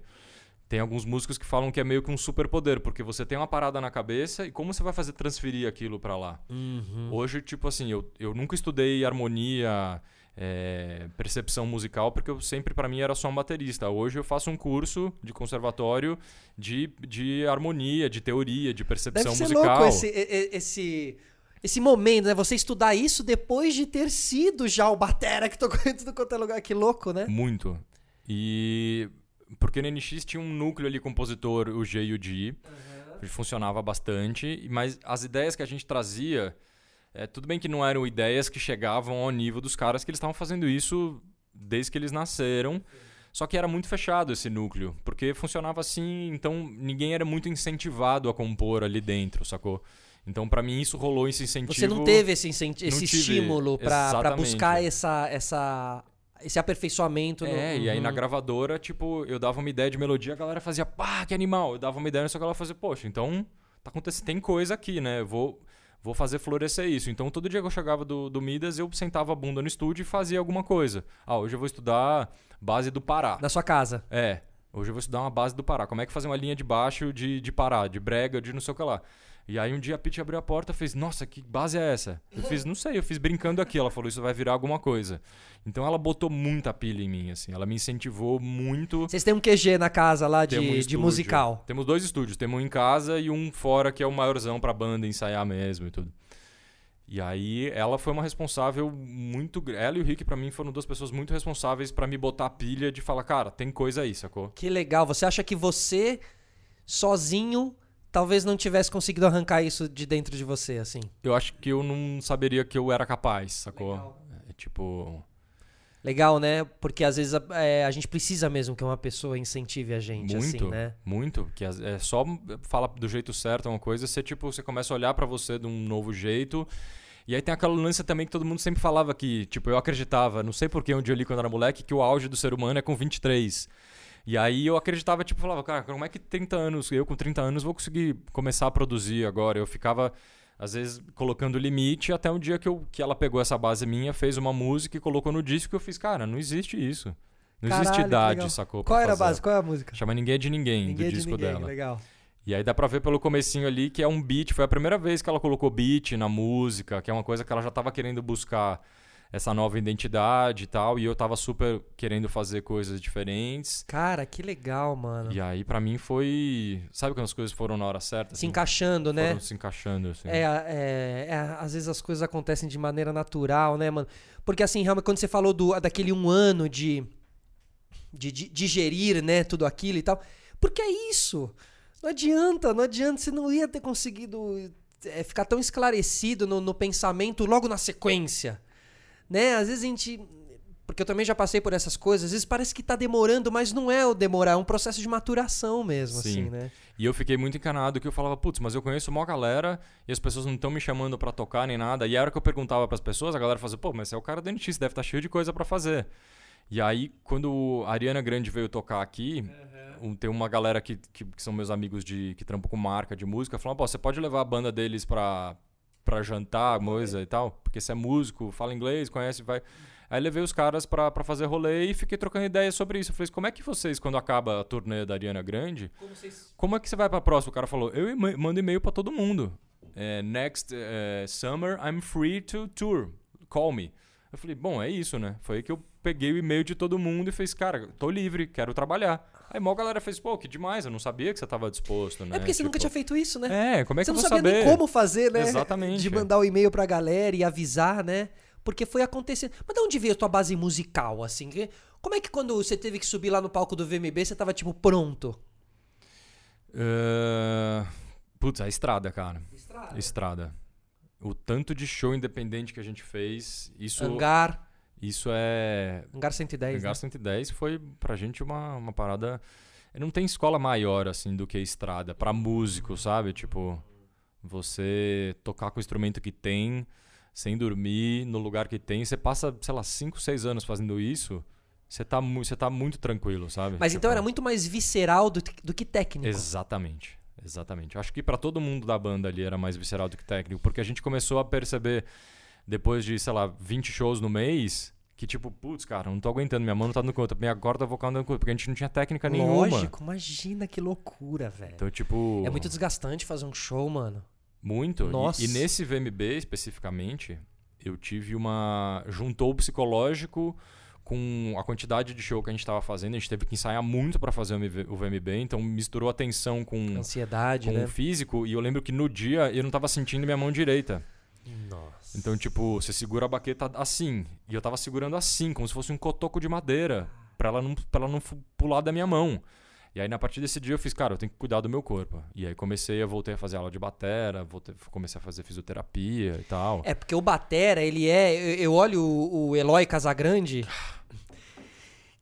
tem alguns músicos que falam que é meio que um superpoder, porque você tem uma parada na cabeça e como você vai fazer transferir aquilo para lá? Uhum. Hoje, tipo assim, eu, eu nunca estudei harmonia, é, percepção musical, porque eu sempre, pra mim, era só um baterista. Hoje eu faço um curso de conservatório de, de harmonia, de teoria, de percepção Deve ser musical. louco esse, esse, esse momento, né? Você estudar isso depois de ter sido já o Batera que tocou em tudo quanto é lugar. Que louco, né? Muito. E. Porque no NX tinha um núcleo ali compositor, o G e o G. que Funcionava bastante, mas as ideias que a gente trazia. É, tudo bem que não eram ideias que chegavam ao nível dos caras que eles estavam fazendo isso desde que eles nasceram. Só que era muito fechado esse núcleo, porque funcionava assim, então ninguém era muito incentivado a compor ali dentro, sacou? Então pra mim isso rolou esse incentivo. Você não teve esse, incenti- esse estímulo exatamente. buscar essa, essa, esse aperfeiçoamento. no- É, e aí na gravadora, tipo, eu dava uma ideia de melodia, a galera fazia, pá, que animal. Eu dava uma ideia, só que ela fazia, poxa, então tá acontecendo, tem coisa aqui, né? Eu vou, vou fazer florescer isso. Então todo dia que eu chegava do, do Midas, eu sentava a bunda no estúdio e fazia alguma coisa. Ah, hoje eu vou estudar base do Pará. Na sua casa. É, hoje eu vou estudar uma base do Pará. Como é que fazer uma linha de baixo de, de Pará, de brega, de não sei o que lá. E aí um dia a Pete abriu a porta e fez, nossa, que base é essa? Eu fiz, não sei, eu fiz brincando aqui. Ela falou, isso vai virar alguma coisa. Então ela botou muita pilha em mim, assim. Ela me incentivou muito. Vocês têm um QG na casa lá de, um de musical. Temos dois estúdios. Temos um em casa e um fora, que é o maiorzão pra banda ensaiar mesmo e tudo. E aí ela foi uma responsável muito... Ela e o Rick, pra mim, foram duas pessoas muito responsáveis pra me botar a pilha de falar, cara, tem coisa aí, sacou? Que legal. Você acha que você, sozinho, talvez não tivesse conseguido arrancar isso de dentro de você, assim? Eu acho que eu não saberia que eu era capaz, sacou? É, tipo... Legal, né? Porque às vezes a, é, a gente precisa mesmo que uma pessoa incentive a gente, Muito, assim, né? muito. Que as- é só falar do jeito certo uma coisa, você tipo, você começa a olhar pra você de um novo jeito. E aí tem aquela lance também que todo mundo sempre falava que, tipo, eu acreditava, não sei porquê, um dia eu li quando era moleque, que o auge do ser humano é com 23. E aí eu acreditava, tipo, falava, cara, como é que 30 anos, eu com 30 anos vou conseguir começar a produzir agora? Eu ficava, às vezes, colocando limite até um dia que, eu, que ela pegou essa base minha, fez uma música e colocou no disco e eu fiz, cara, não existe isso. Não Caralho, existe idade, sacou? Qual era a fazer. base? Qual é a música? Chama Ninguém é de Ninguém, Ninguém do de disco ninguém, dela. legal. E aí dá pra ver pelo comecinho ali que é um beat, foi a primeira vez que ela colocou beat na música, que é uma coisa que ela já tava querendo buscar essa nova identidade e tal, e eu tava super querendo fazer coisas diferentes. Cara, que legal, mano. E aí pra mim foi, sabe quando as coisas foram na hora certa? Se assim? encaixando, né? Foram se encaixando assim. É, é, é, às vezes as coisas acontecem de maneira natural, né, mano? Porque assim, realmente, quando você falou do, daquele um ano de, de, de digerir, né, tudo aquilo e tal. Porque é isso. Não adianta, não adianta. Você não ia ter conseguido é, ficar tão esclarecido no, no pensamento logo na sequência. Né? Às vezes a gente. Porque eu também já passei por essas coisas. Às vezes parece que tá demorando, mas não é o demorar, é um processo de maturação mesmo, Sim. assim, né? E eu fiquei muito encanado que eu falava, putz, mas eu conheço uma galera e as pessoas não estão me chamando pra tocar nem nada. E a hora que eu perguntava pras pessoas, a galera fazia, pô, mas você é o cara do NX, deve estar cheio de coisa pra fazer. E aí, quando a Ariana Grande veio tocar aqui, um- tem uma galera que, que, que são meus amigos de que trampam com marca de música, falaram, pô, você pode levar a banda deles pra, pra jantar, coisa e tal. Porque você é músico, fala inglês, conhece, vai. Aí levei os caras pra, pra fazer rolê e fiquei trocando ideias sobre isso. Eu falei, como é que vocês, quando acaba a turnê da Ariana Grande, Como vocês... como é que você vai pra próxima? O cara falou, eu mando e-mail pra todo mundo. É, next eh, summer, I'm free to tour. Call me. Eu falei, bom, é isso, né? Foi aí que eu peguei o e-mail de todo mundo e fiz, cara, tô livre, quero trabalhar. Aí mó galera fez, pô, que demais, eu não sabia que você tava disposto, né? É porque você nunca Tipo, tinha feito isso, né? É, como é que você eu não vou sabia saber? nem como fazer, né? Exatamente. De mandar o e-mail pra galera e avisar, né? Porque foi acontecendo. Mas de onde veio a tua base musical, assim? Como é que quando você teve que subir lá no palco do VMB, você tava, tipo, pronto? Eh, Putz, a estrada, cara. Estrada. O tanto de show independente que a gente fez, isso, Hangar. Isso é. Hangar 110. Hangar né? 110 foi pra gente uma, uma parada. Não tem escola maior assim do que estrada. Pra músico, sabe? Tipo, você tocar com o instrumento que tem, sem dormir, no lugar que tem. Você passa, sei lá, 5, 6 anos fazendo isso. Você tá, você tá muito tranquilo, sabe? Mas então Tipo, era muito mais visceral do, do que técnico. Exatamente. Exatamente. Eu acho que pra todo mundo da banda ali era mais visceral do que técnico, porque a gente começou a perceber depois de, sei lá, 20 shows no mês, que tipo, putz, cara, não tô aguentando, minha mão não tá dando conta, minha corda vocal não tá dando conta, porque a gente não tinha técnica nenhuma. Lógico, imagina que loucura, velho. Então, tipo, É muito desgastante fazer um show, mano. muito. E- Nossa. E, nesse VMB especificamente, eu tive uma juntou o psicológico com a quantidade de show que a gente tava fazendo, a gente teve que ensaiar muito pra fazer o VMB, então misturou a tensão com Ansiedade, com né? o físico e eu lembro que no dia eu não tava sentindo minha mão direita. Nossa. Então, tipo, você segura a baqueta assim. E eu tava segurando assim, como se fosse um cotoco de madeira. Pra ela não, pra ela não pular da minha mão. E aí, na partir desse dia, eu fiz, cara, eu tenho que cuidar do meu corpo. E aí comecei, eu voltei a fazer aula de batera, voltei, comecei a fazer fisioterapia e tal. É, porque o Batera, ele é. Eu, eu olho o, o Eloy Casagrande.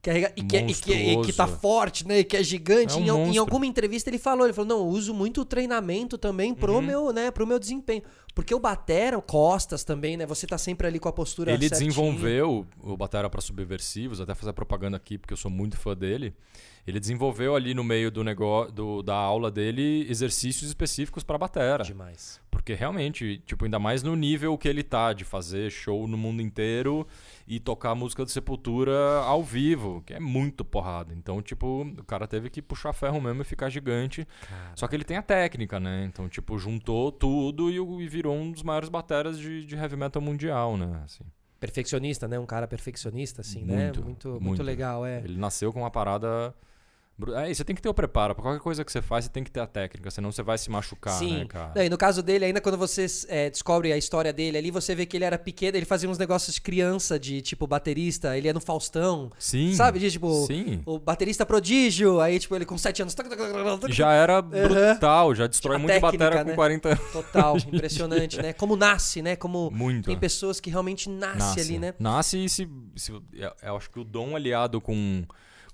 Que é, e, que, é- e que, e que tá forte, né? E que é gigante. É um em, em alguma entrevista ele falou, ele falou, não, eu uso muito o treinamento também pro, Uhum. meu, né, pro meu desempenho. Porque o Batera, Costas também, né? Você tá sempre ali com a postura Ele certinha. desenvolveu o Batera para Subversivos, até fazer propaganda aqui, porque eu sou muito fã dele. Ele desenvolveu ali no meio do negócio do, da aula dele exercícios específicos para batera. Demais. Porque realmente, tipo, ainda mais no nível que ele tá de fazer show no mundo inteiro e tocar a música do Sepultura ao vivo, que é muito porrada. Então, tipo, o cara teve que puxar ferro mesmo e ficar gigante. Só que ele tem a técnica, né? Então, tipo, juntou tudo e, e virou um dos maiores bateras de, de heavy metal mundial, né? Assim, Perfeccionista, né? Um cara perfeccionista, assim, né? Muito, Muito, muito, muito. legal, é. ele nasceu com uma parada. E você tem que ter o preparo. Pra qualquer coisa que você faz, você tem que ter a técnica, senão você vai se machucar, Sim. né, cara? Não, e no caso dele, ainda quando você é, descobre a história dele ali, você vê que ele era pequeno, ele fazia uns negócios de criança, de tipo baterista, ele é no Faustão. Sim. Sabe? De tipo, Sim. o baterista prodígio, aí tipo, ele com 7 anos. Já era brutal, já destrói muito batera né? com 40 anos. Total, impressionante, né? Como nasce, né? Como Muito. tem pessoas que realmente nascem Nasce. ali, né? Nasce e se, se- Eu acho que o dom aliado com,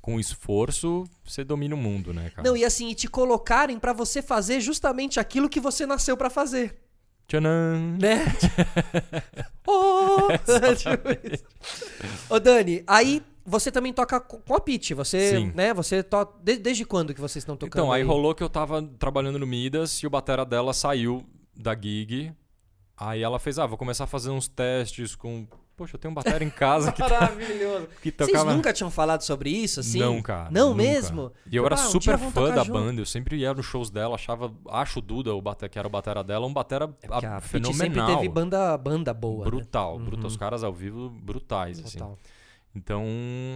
com esforço, você domina o mundo, né, cara? Não, e assim, e te colocarem pra você fazer justamente aquilo que você nasceu pra fazer. Tchanan! né? oh! Ô Dani, aí você também toca co- com a Pitty, você, Sim. né? Você toca desde quando que vocês estão tocando? Então, aí rolou que eu tava trabalhando no Midas e o batera dela saiu da gig. Aí ela fez, ah, vou começar a fazer uns testes com... Poxa, eu tenho um batera em casa que, Maravilhoso. que Vocês tocava... nunca tinham falado sobre isso, assim? Não, cara. Não nunca. mesmo? E eu era Ah, um super fã da junto. banda. Eu sempre ia nos shows dela, achava... Acho o Duda, o batera, que era o batera dela, um batera É a Pitty fenomenal. sempre teve banda, banda boa, né? brutal, brutal. Os caras ao vivo, brutais, assim. Total. Então,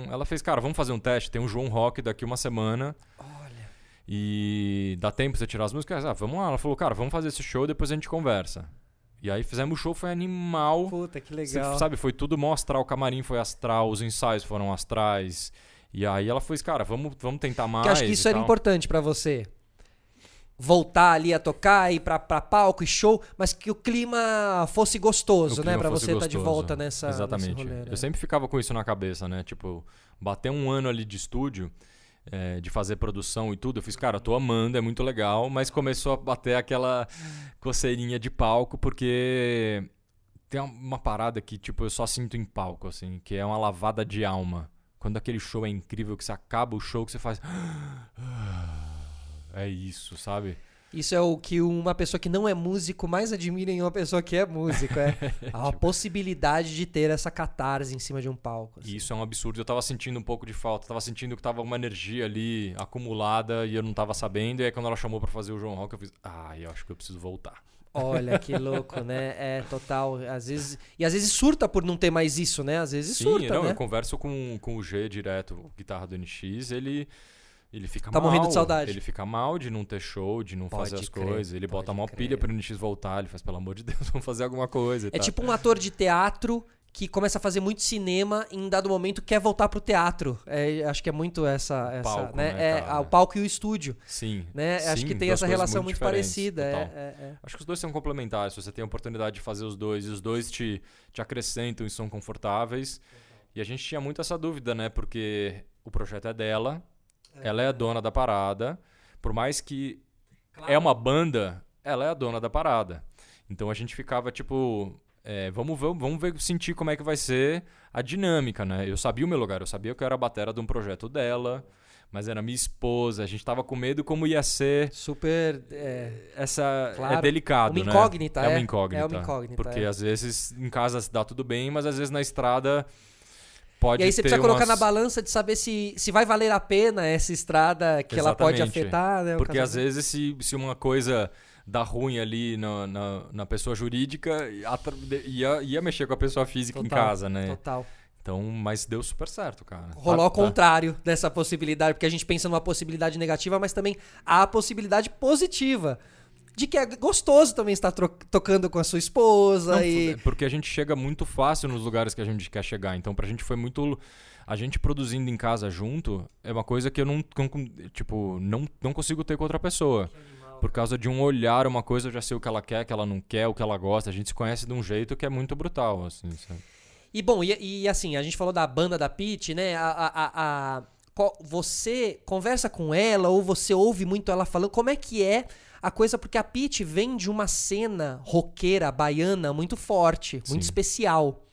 ela fez, cara, vamos fazer um teste. Tem um João Rock daqui uma semana. Olha, E dá tempo pra você tirar as músicas? Ah, vamos lá. Ela falou, cara, vamos fazer esse show, depois a gente conversa. E aí fizemos o show, foi animal. puta, que legal. sabe, foi tudo mó astral, o camarim foi astral, os ensaios foram astrais. E aí ela fez, cara, vamos, vamos tentar mais. Que acho que isso era tal. importante pra você. Voltar ali a tocar, ir pra, pra palco e show, mas que o clima fosse gostoso, O né? Pra você estar de gostoso. volta nessa. Exatamente. rolê, né? Eu sempre ficava com isso na cabeça, né? Tipo, bater um ano ali de estúdio, é, de fazer produção e tudo. Eu fiz, cara, tô amando, é muito legal, mas começou a bater aquela coceirinha de palco, porque tem uma parada que, tipo, eu só sinto em palco, assim, que é uma lavada de alma. Quando aquele show é incrível, que você acaba o show, que você faz. É isso, sabe? Isso é o que uma pessoa que não é músico mais admira em uma pessoa que é músico. É a Tipo possibilidade de ter essa catarse em cima de um palco. assim. Isso é um absurdo. Eu tava sentindo um pouco de falta. Tava sentindo que tava uma energia ali acumulada e eu não tava sabendo. E aí quando ela chamou pra fazer o João Rock, eu fiz, ah, eu acho que eu preciso voltar. Olha que louco, né? É total. Às vezes e às vezes surta por não ter mais isso, né? Às vezes Sim, surta, não, né? eu converso com, com o G direto, guitarra do NX, ele ele fica Tá mal. morrendo de saudade. Ele fica mal de não ter show, de não Pode fazer as crer, coisas. Ele bota mal crer. pilha pro NX voltar, ele faz pelo amor de Deus, vamos fazer alguma coisa. É tal. tipo um ator de teatro que começa a fazer muito cinema e em dado momento quer voltar pro teatro. É, acho que é muito essa, essa palco, né? né, É o palco e o estúdio, Sim. né? acho sim, que tem essa relação muito, diferentes, parecida. é, é, é. Acho que os dois são complementares. Você tem a oportunidade de fazer os dois e os dois te, te acrescentam e são confortáveis. E a gente tinha muito essa dúvida, né? Porque o projeto é dela, ela é a dona da parada. Por mais que é uma banda, ela é a dona da parada. Então a gente ficava tipo. é, vamos, ver, vamos ver, sentir como é que vai ser a dinâmica, né? Eu sabia o meu lugar, eu sabia que eu era a batera de um projeto dela, mas era minha esposa, a gente tava com medo como ia ser Super. é, essa Claro. é delicado, Uma né? incógnita, é uma é. incógnita. É uma incógnita, Porque é. às vezes em casa dá tudo bem, mas às vezes na estrada pode E aí você precisa colocar umas- na balança de saber se, se vai valer a pena essa estrada que ela pode Exatamente. afetar, né? Porque às vezes se, se uma coisa dá ruim ali na, na, na pessoa jurídica, ia, ia mexer com a pessoa física em Total, casa, né? Total. Então, mas deu super certo, cara. Rolou ao Tá- tá- contrário dessa possibilidade, porque a gente pensa numa possibilidade negativa, mas também há a possibilidade positiva. De que é gostoso também estar tocando com a sua esposa Não, e. Porque a gente chega muito fácil nos lugares que a gente quer chegar. Então, pra gente foi muito. A gente produzindo em casa junto é uma coisa que eu não, tipo, não, não consigo ter com outra pessoa. Por causa de um olhar, uma coisa, eu já sei o que ela quer, o que ela não quer, o que ela gosta. A gente se conhece de um jeito que é muito brutal, assim? E bom, e, e assim, a gente falou da banda da Pete, né? A, a- a- a- você conversa com ela ou você ouve muito ela falando, como é que é a coisa? Porque a Pete vem de uma cena roqueira baiana muito forte, muito Sim. especial.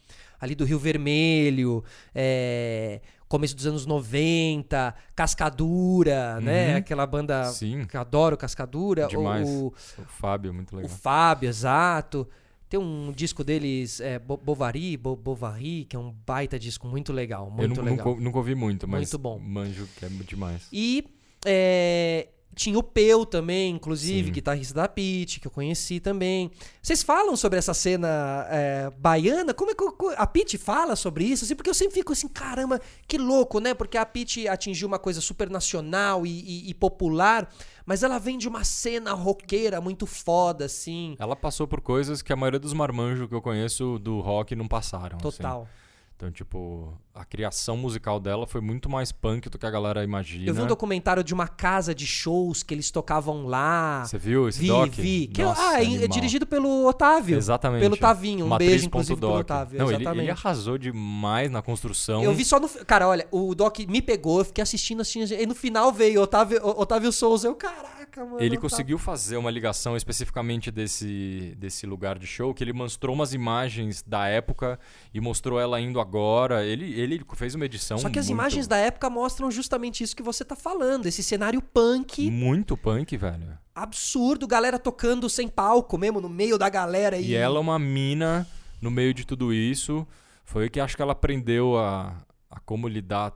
Ali do Rio Vermelho, é, começo dos anos 90, Cascadura, né? Uhum. Aquela banda Sim. que eu adoro, Cascadura. o- Demais. o, O Fábio, muito o legal. Fábio, exato. Tem um disco deles, é, Bo- Bovary, Bo- Bovary, que é um baita disco muito legal, eu muito nu- legal. nunca, nunca ouvi muito, mas Muito bom. manjo que é demais. E é, tinha o Peu também, inclusive, Sim. guitarrista da Pete, que eu conheci também. Vocês falam sobre essa cena é, baiana? Como é que a Pete fala sobre isso? Assim, porque eu sempre fico assim, caramba, que louco, né? Porque a Pete atingiu uma coisa super nacional e, e- e popular, mas ela vem de uma cena roqueira muito foda, assim. Ela passou por coisas que a maioria dos marmanjos que eu conheço do rock não passaram. assim. Total. Então, tipo, a criação musical dela foi muito mais punk do que a galera imagina. Eu vi um documentário de uma casa de shows que eles tocavam lá. Você viu esse vi, doc? vi. Que, Nossa, ah, é, é dirigido pelo Otávio. Exatamente. Pelo Tavinho. Um Matriz beijo, inclusive, pelo doc. Otávio. Não, ele, exatamente. ele arrasou demais na construção. Eu vi só no. Cara, olha, o Doc me pegou, eu fiquei assistindo, assistindo. E no final veio Otávio, Otávio Souza. Eu, caraca, mano. Ele Otávio. conseguiu fazer uma ligação especificamente desse, desse lugar de show, que ele mostrou umas imagens da época e mostrou ela indo agora. Ele, ele fez uma edição Só que as muito, imagens da época mostram justamente isso que você tá falando. Esse cenário punk Muito punk, velho. absurdo, galera tocando sem palco mesmo, no meio da galera. E, E ela é uma mina no meio de tudo isso. Foi que acho que ela aprendeu a, a como lidar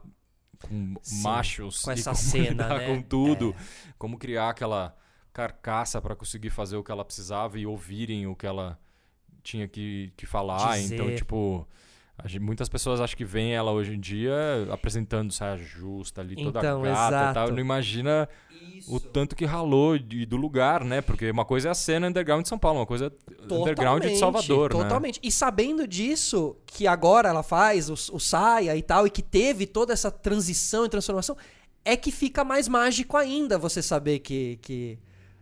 com Sim, machos com essa cena, né? com tudo. Como criar aquela carcaça para conseguir fazer o que ela precisava e ouvirem o que ela tinha que, que falar. Dizer. Então, tipo, gente- muitas pessoas acham que veem ela hoje em dia apresentando saia justa ali, toda Então, gata e tal. Não imagina o tanto que ralou e do lugar, né? Porque uma coisa é a cena underground de São Paulo, uma coisa é underground de Salvador, né? Totalmente. E sabendo disso, que agora ela faz o, o Saia e tal, e que teve toda essa transição e transformação, é que fica mais mágico ainda você saber que. que...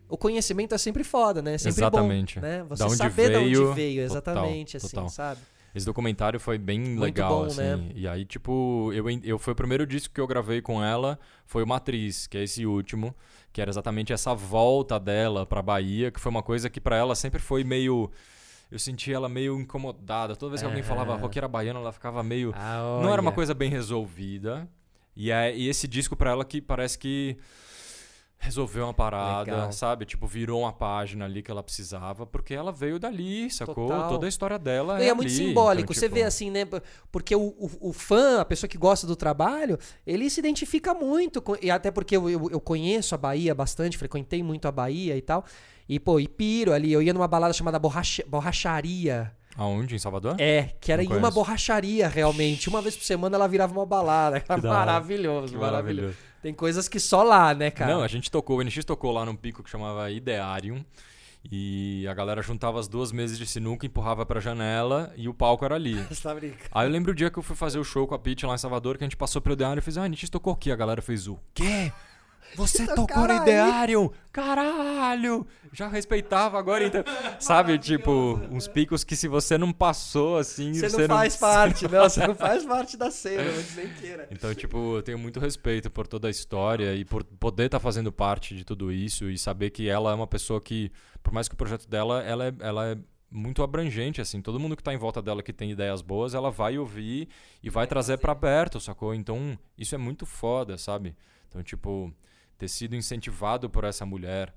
O conhecimento é sempre foda, né? É sempre Exatamente. bom, né? Você saber de veio, onde veio, total, exatamente, assim, total. sabe? Esse documentário foi bem Muito legal, bom, assim. né? E aí, tipo, eu, eu foi o primeiro disco que eu gravei com ela, foi o Matriz, que é esse último, que era exatamente essa volta dela pra Bahia, que foi uma coisa que pra ela sempre foi meio eu senti ela meio incomodada. Toda vez que alguém falava roqueira baiana, ela ficava meio Ah, não era uma coisa bem resolvida. E, é, e esse disco pra ela que parece que resolveu uma parada, Legal. sabe? Tipo, virou uma página ali que ela precisava, porque ela veio dali, sacou? Total. Toda a história dela E é, é muito ali. simbólico. Então, Você tipo, vê assim, né? Porque o, o, o fã, a pessoa que gosta do trabalho, ele se identifica muito. com- e até porque eu, eu, eu conheço a Bahia bastante, frequentei muito a Bahia e tal. E, pô, e piro ali. Eu ia numa balada chamada Borracha, Borracharia. Aonde? Em Salvador? É, que era em uma borracharia, realmente. Uma vez por semana ela virava uma balada. Era maravilhoso, Que maravilhoso. Tem coisas que só lá, né, cara? Não, a gente tocou, o NX tocou lá num pico que chamava Idearium. E a galera juntava as duas mesas de sinuca, empurrava pra janela e o palco era ali. Você tá brincando. Aí eu lembro o dia que eu fui fazer o show com a Pitch lá em Salvador, que a gente passou pelo Idearium e fez, ah, NX tocou aqui. A galera fez o quê? Você Então, tocou no caralho. Idearium? Caralho! Já respeitava agora, então. Sabe, tipo, uns picos que se você não passou assim. Você não faz parte, não. Você não faz parte da cena, mas nem queira. Então, tipo, eu tenho muito respeito por toda a história e por poder estar fazendo parte de tudo isso e saber que ela é uma pessoa que, por mais que o projeto dela, ela é, ela é muito abrangente, assim. Todo mundo que tá em volta dela que tem ideias boas, ela vai ouvir e vai trazer pra perto, sacou? Então, isso é muito foda, sabe? Então, tipo, ter sido incentivado por essa mulher,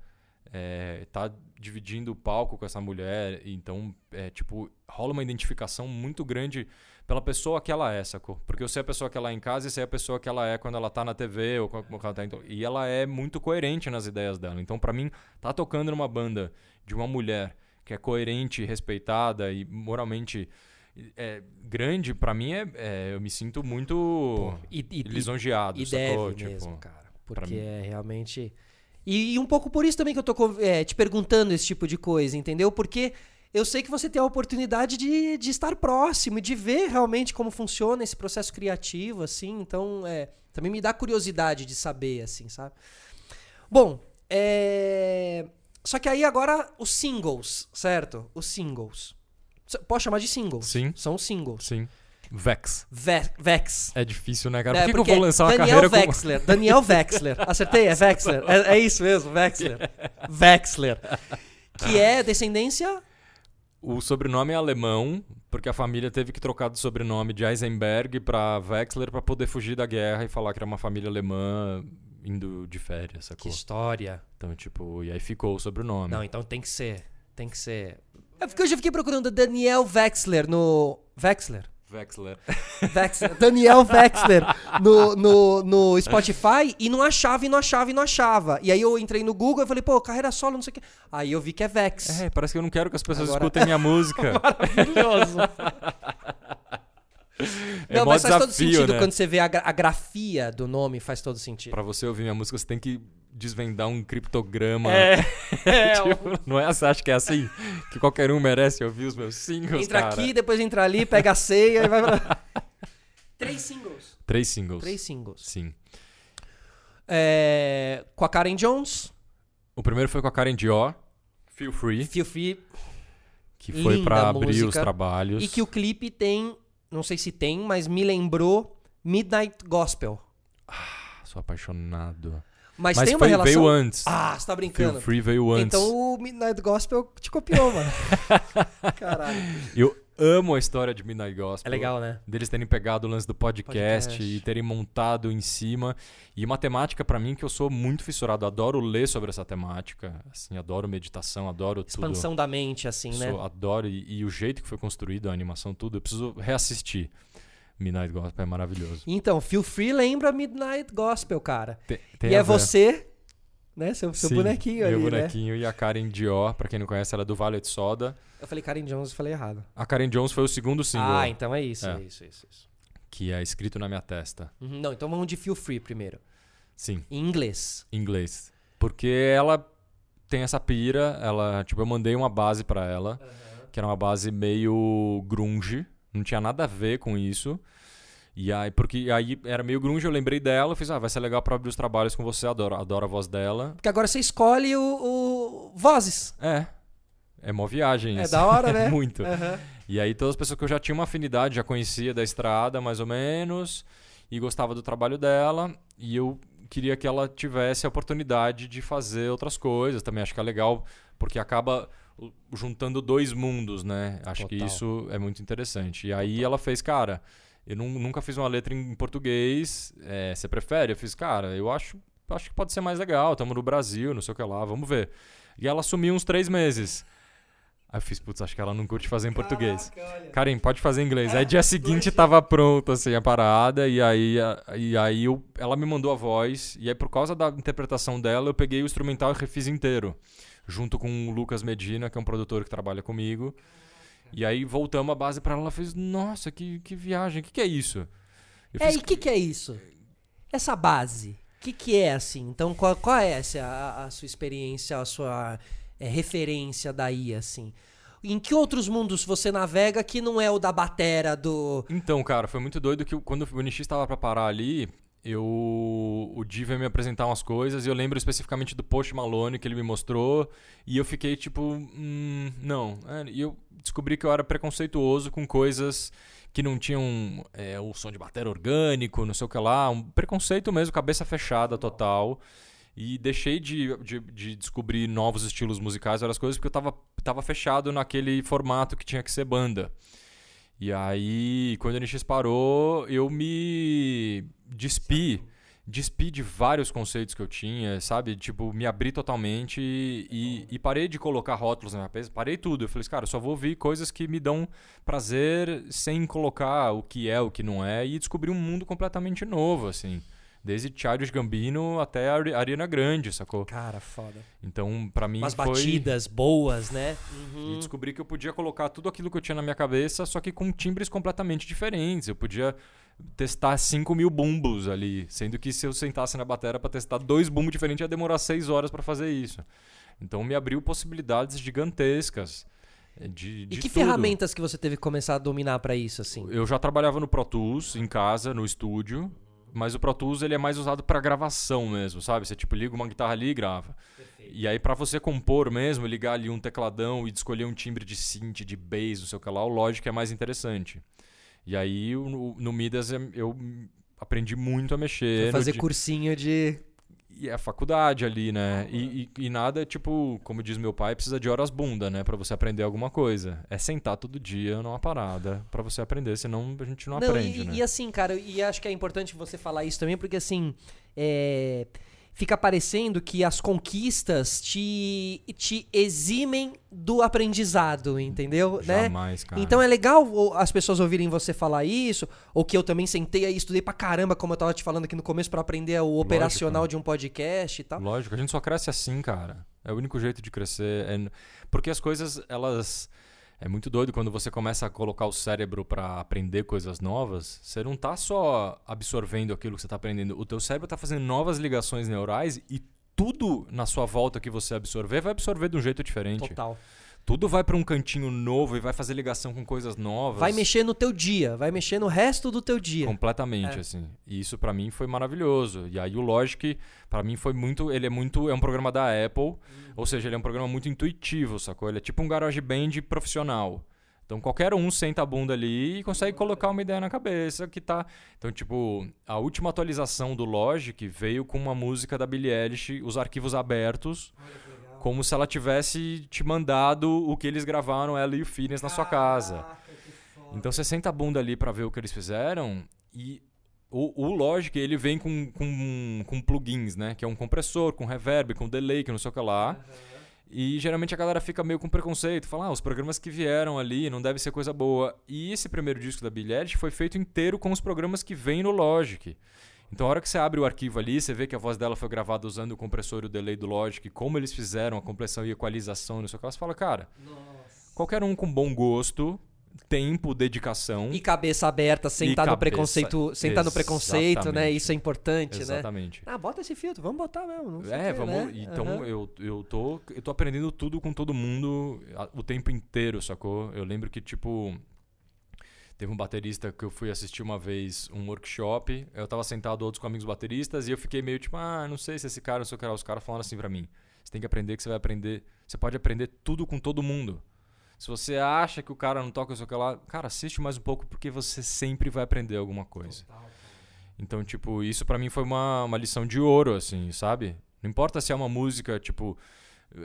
é, tá dividindo o palco com essa mulher, então, é, tipo, rola uma identificação muito grande pela pessoa que ela é, sacou? Porque eu sei a pessoa que ela é em casa e sei a pessoa que ela é quando ela tá na TV ou quando ela tá então, e ela é muito coerente nas ideias dela. Então, pra mim, tá tocando numa banda de uma mulher que é coerente, respeitada e moralmente é, grande, pra mim é, é- eu me sinto muito E, e, e, lisonjeado, e sacou? deve mesmo, tipo, cara. Porque é realmente. E, e um pouco por isso também que eu tô é, te perguntando esse tipo de coisa, entendeu? Porque eu sei que você tem a oportunidade de, de estar próximo e de ver realmente como funciona esse processo criativo, assim. Então, é, também me dá curiosidade de saber, assim, sabe? Bom, é. Só que aí agora os singles, certo? Os singles. Posso chamar de singles? Sim. São os singles. Sim. Vex. Ve- Vex. É difícil, né, cara? É, Por que, que eu vou lançar uma Daniel carreira com... Wexler. Daniel Wexler. Acertei? É Wexler. É, é isso mesmo, Wexler. Wexler. Que é descendência. O sobrenome é alemão, porque a família teve que trocar de sobrenome de Eisenberg pra Wexler pra poder fugir da guerra e falar que era uma família alemã indo de férias, Que sacou? história. Então, tipo, e aí ficou o sobrenome. Não, então tem que ser. Tem que ser. É porque eu já fiquei procurando Daniel Wexler no. Wexler? Wexler. Wexler. Daniel Wexler no, no, no Spotify e não achava, e não achava, e não achava. E aí eu entrei no Google e falei, pô, carreira solo, não sei o quê. Aí eu vi que é Vex. É, parece que eu não quero que as pessoas Agora- escutem minha música. Maravilhoso. É não, mas faz todo sentido né? quando você vê a, gra- a grafia do nome, faz todo sentido. Pra você ouvir minha música, você tem que desvendar um criptograma. É, é, Tipo, não é você acha que é assim? Que qualquer um merece ouvir os meus singles, entra cara? aqui, depois entra ali, pega a ceia e vai. Três singles. Três singles. Três singles. Sim. É, com a Karen Jones, O primeiro foi com a Karen Dior, Feel Free, Feel Free. que foi Linda pra abrir música. os trabalhos. E que o clipe tem, não sei se tem, mas me lembrou Midnight Gospel. Sou apaixonado. Mas, Mas tem uma relação. veio antes. Ah, você tá Feel brincando. Free veio antes. Então o Midnight Gospel te copiou, mano. Caralho. Eu amo a história de Midnight Gospel. É legal, né? Deles terem pegado o lance do podcast, Podcast. e terem montado em cima. E uma temática pra mim que eu sou muito fissurado. Adoro ler sobre essa temática. Assim, adoro meditação, adoro tudo. Expansão da mente, assim, né? Sou- adoro. E, e o jeito que foi construído, a animação, tudo. Eu preciso reassistir. Midnight Gospel é maravilhoso. Então, Feel Free lembra Midnight Gospel, cara. Tem- tem e é ver. você, né? Seu, seu Sim, bonequinho ali, Meu né? bonequinho e a Karen Dior, pra quem não conhece, ela é do Vale de Soda. Eu falei Karen Jones e falei errado. A Karen Jones foi o segundo single, Ah, então é isso, é, É. isso, isso, isso. que é escrito na minha testa. Uhum, Não, então vamos de Feel Free primeiro. Sim, Em inglês. em inglês. Porque ela tem essa pira, ela, tipo, eu mandei uma base pra ela, que era uma base meio grunge, não tinha nada a ver com isso. E aí, porque aí era meio grunge, eu lembrei dela, eu fiz, ah, vai ser legal pra abrir os trabalhos com você, adoro, adoro a voz dela. Porque agora você escolhe o, o Vozes. É, é mó viagem É isso. da hora, né? Muito. Aham. E aí todas as pessoas que eu já tinha uma afinidade, já conhecia da estrada, mais ou menos, e gostava do trabalho dela, e eu queria que ela tivesse a oportunidade de fazer outras coisas. Também acho que é legal, porque acaba juntando dois mundos, né? Acho que Total. isso é muito interessante. E aí ela fez, cara, eu nun- nunca fiz uma letra em português, é, você prefere? Eu fiz, cara, eu acho acho que pode ser mais legal, estamos no Brasil, não sei o que lá, vamos ver. E ela sumiu uns três meses. Aí eu fiz, putz, acho que ela não curte fazer em português. Karim, pode fazer em inglês. É, aí dia seguinte tava pronto, assim, a parada, e aí, a- e aí eu, ela me mandou a voz, e aí por causa da interpretação dela, eu peguei o instrumental e refiz inteiro. Junto com o Lucas Medina, que é um produtor que trabalha comigo. E aí voltamos a base pra ela, ela fez, nossa, que, que viagem, o que, que é isso? Eu É, fiz, e o que, que é isso? Essa base. O que, que é assim? Então, qual, qual é essa, a, a sua experiência, a sua é, referência daí, assim? Em que outros mundos você navega que não é o da batera do. Então, cara, foi muito doido que quando o NX tava pra parar ali, eu o Di veio me apresentar umas coisas e eu lembro especificamente do Post Malone que ele me mostrou e eu fiquei tipo, hum, não. É, E eu descobri que eu era preconceituoso com coisas que não tinham é, o som de bateria orgânico, não sei o que lá, um preconceito mesmo, cabeça fechada total. E deixei de, de, de descobrir novos estilos musicais, várias coisas, porque eu tava, tava fechado naquele formato que tinha que ser banda. E aí, quando o NX parou, eu me despi. Despi de vários conceitos que eu tinha, sabe? Tipo, me abri totalmente e, e parei de colocar rótulos na minha cabeça. Parei tudo. Eu falei, cara, eu só vou ouvir coisas que me dão prazer sem colocar o que é, o que não é. E descobri um mundo completamente novo, assim. Desde Childish Gambino até a Ari- Ariana Grande, sacou? Cara, foda. Então, pra mim Umas foi... batidas boas, né? E Uhum. descobri que eu podia colocar tudo aquilo que eu tinha na minha cabeça, só que com timbres completamente diferentes. Eu podia testar 5 mil bumbos ali, sendo que se eu sentasse na bateria pra testar dois bumbos diferentes ia demorar 6 horas pra fazer isso. Então me abriu possibilidades gigantescas. eh, De, de E que tudo. ferramentas que você teve que começar a dominar pra isso, assim? Eu já trabalhava no Pro Tools, em casa, no estúdio. Mas o Pro Tools ele é mais usado pra gravação mesmo, sabe? Você tipo liga uma guitarra ali e grava. E aí pra você compor mesmo, ligar ali um tecladão e escolher um timbre de synth, de bass, não sei o que lá, o Logic é mais interessante. E aí no, no Midas eu- aprendi muito a mexer. Fazer di- cursinho de. E é a faculdade ali, né? E, e- e nada, tipo, como diz meu pai, precisa de horas bunda, né? Pra você aprender alguma coisa. É sentar todo dia numa parada pra você aprender, senão a gente não, aprende, e, né? e assim, cara, e acho que é importante você falar isso também, porque assim, é, fica parecendo que as conquistas te, te eximem do aprendizado, entendeu? Né? Jamais, cara. Então é legal as pessoas ouvirem você falar isso, ou que eu também sentei aí, estudei pra caramba, como eu tava te falando aqui no começo, pra aprender o operacional de um podcast e tal. Lógico, a gente só cresce assim, cara. É o único jeito de crescer. É... Porque as coisas, elas. É muito doido quando você começa a colocar o cérebro pra aprender coisas novas. Você não tá só absorvendo aquilo que você tá aprendendo. O teu cérebro tá fazendo novas ligações neurais e tudo na sua volta que você absorver vai absorver de um jeito diferente. Total. Tudo vai pra um cantinho novo e vai fazer ligação com coisas novas. Vai mexer no teu dia, vai mexer no resto do teu dia. Completamente, É. assim. E isso pra mim foi maravilhoso. E aí o Logic, pra mim foi muito, ele é muito, é um programa da Apple, ou seja, ele é um programa muito intuitivo, sacou? Ele é tipo um GarageBand profissional. Então qualquer um senta a bunda ali e consegue colocar uma ideia na cabeça que tá. Então, tipo, a última atualização do Logic veio com uma música da Billie Eilish, os arquivos abertos, como se ela tivesse te mandado o que eles gravaram, ela e o Phineas, na sua casa. Então você senta a bunda ali pra ver o que eles fizeram e o, o Logic ele vem com, com, com plugins, né? Que é um compressor, com reverb, com delay, que não sei o que lá. E geralmente a galera fica meio com preconceito, fala, ah, os programas que vieram ali não deve ser coisa boa. E esse primeiro disco da Billie Eilish foi feito inteiro com os programas que vêm no Logic. Então a hora que você abre o arquivo ali, você vê que a voz dela foi gravada usando o compressor e o delay do Logic, como eles fizeram a compressão e equalização, não sei o que lá, você fala, cara, qualquer um com bom gosto, tempo, dedicação... E cabeça aberta, sentar no cabeça- preconceito, sentar no preconceito, né? Exatamente. Isso é importante, né? Exatamente. Ah, bota esse filtro, vamos botar mesmo. É, o quê, vamos. né? Então Aham. eu, eu, tô, eu tô aprendendo tudo com todo mundo o tempo inteiro, sacou? Eu lembro que, tipo. Teve um baterista que eu fui assistir uma vez um workshop. Eu tava sentado outros com amigos bateristas e eu fiquei meio tipo, ah, não sei se esse cara, não sei o que. Os caras falaram assim pra mim: você tem que aprender que você vai aprender. Você pode aprender tudo com todo mundo. Se você acha que o cara não toca, não sei o que lá, cara, assiste mais um pouco porque você sempre vai aprender alguma coisa. Então, tipo, isso pra mim foi uma, uma lição de ouro, assim, sabe? Não importa se é uma música, tipo,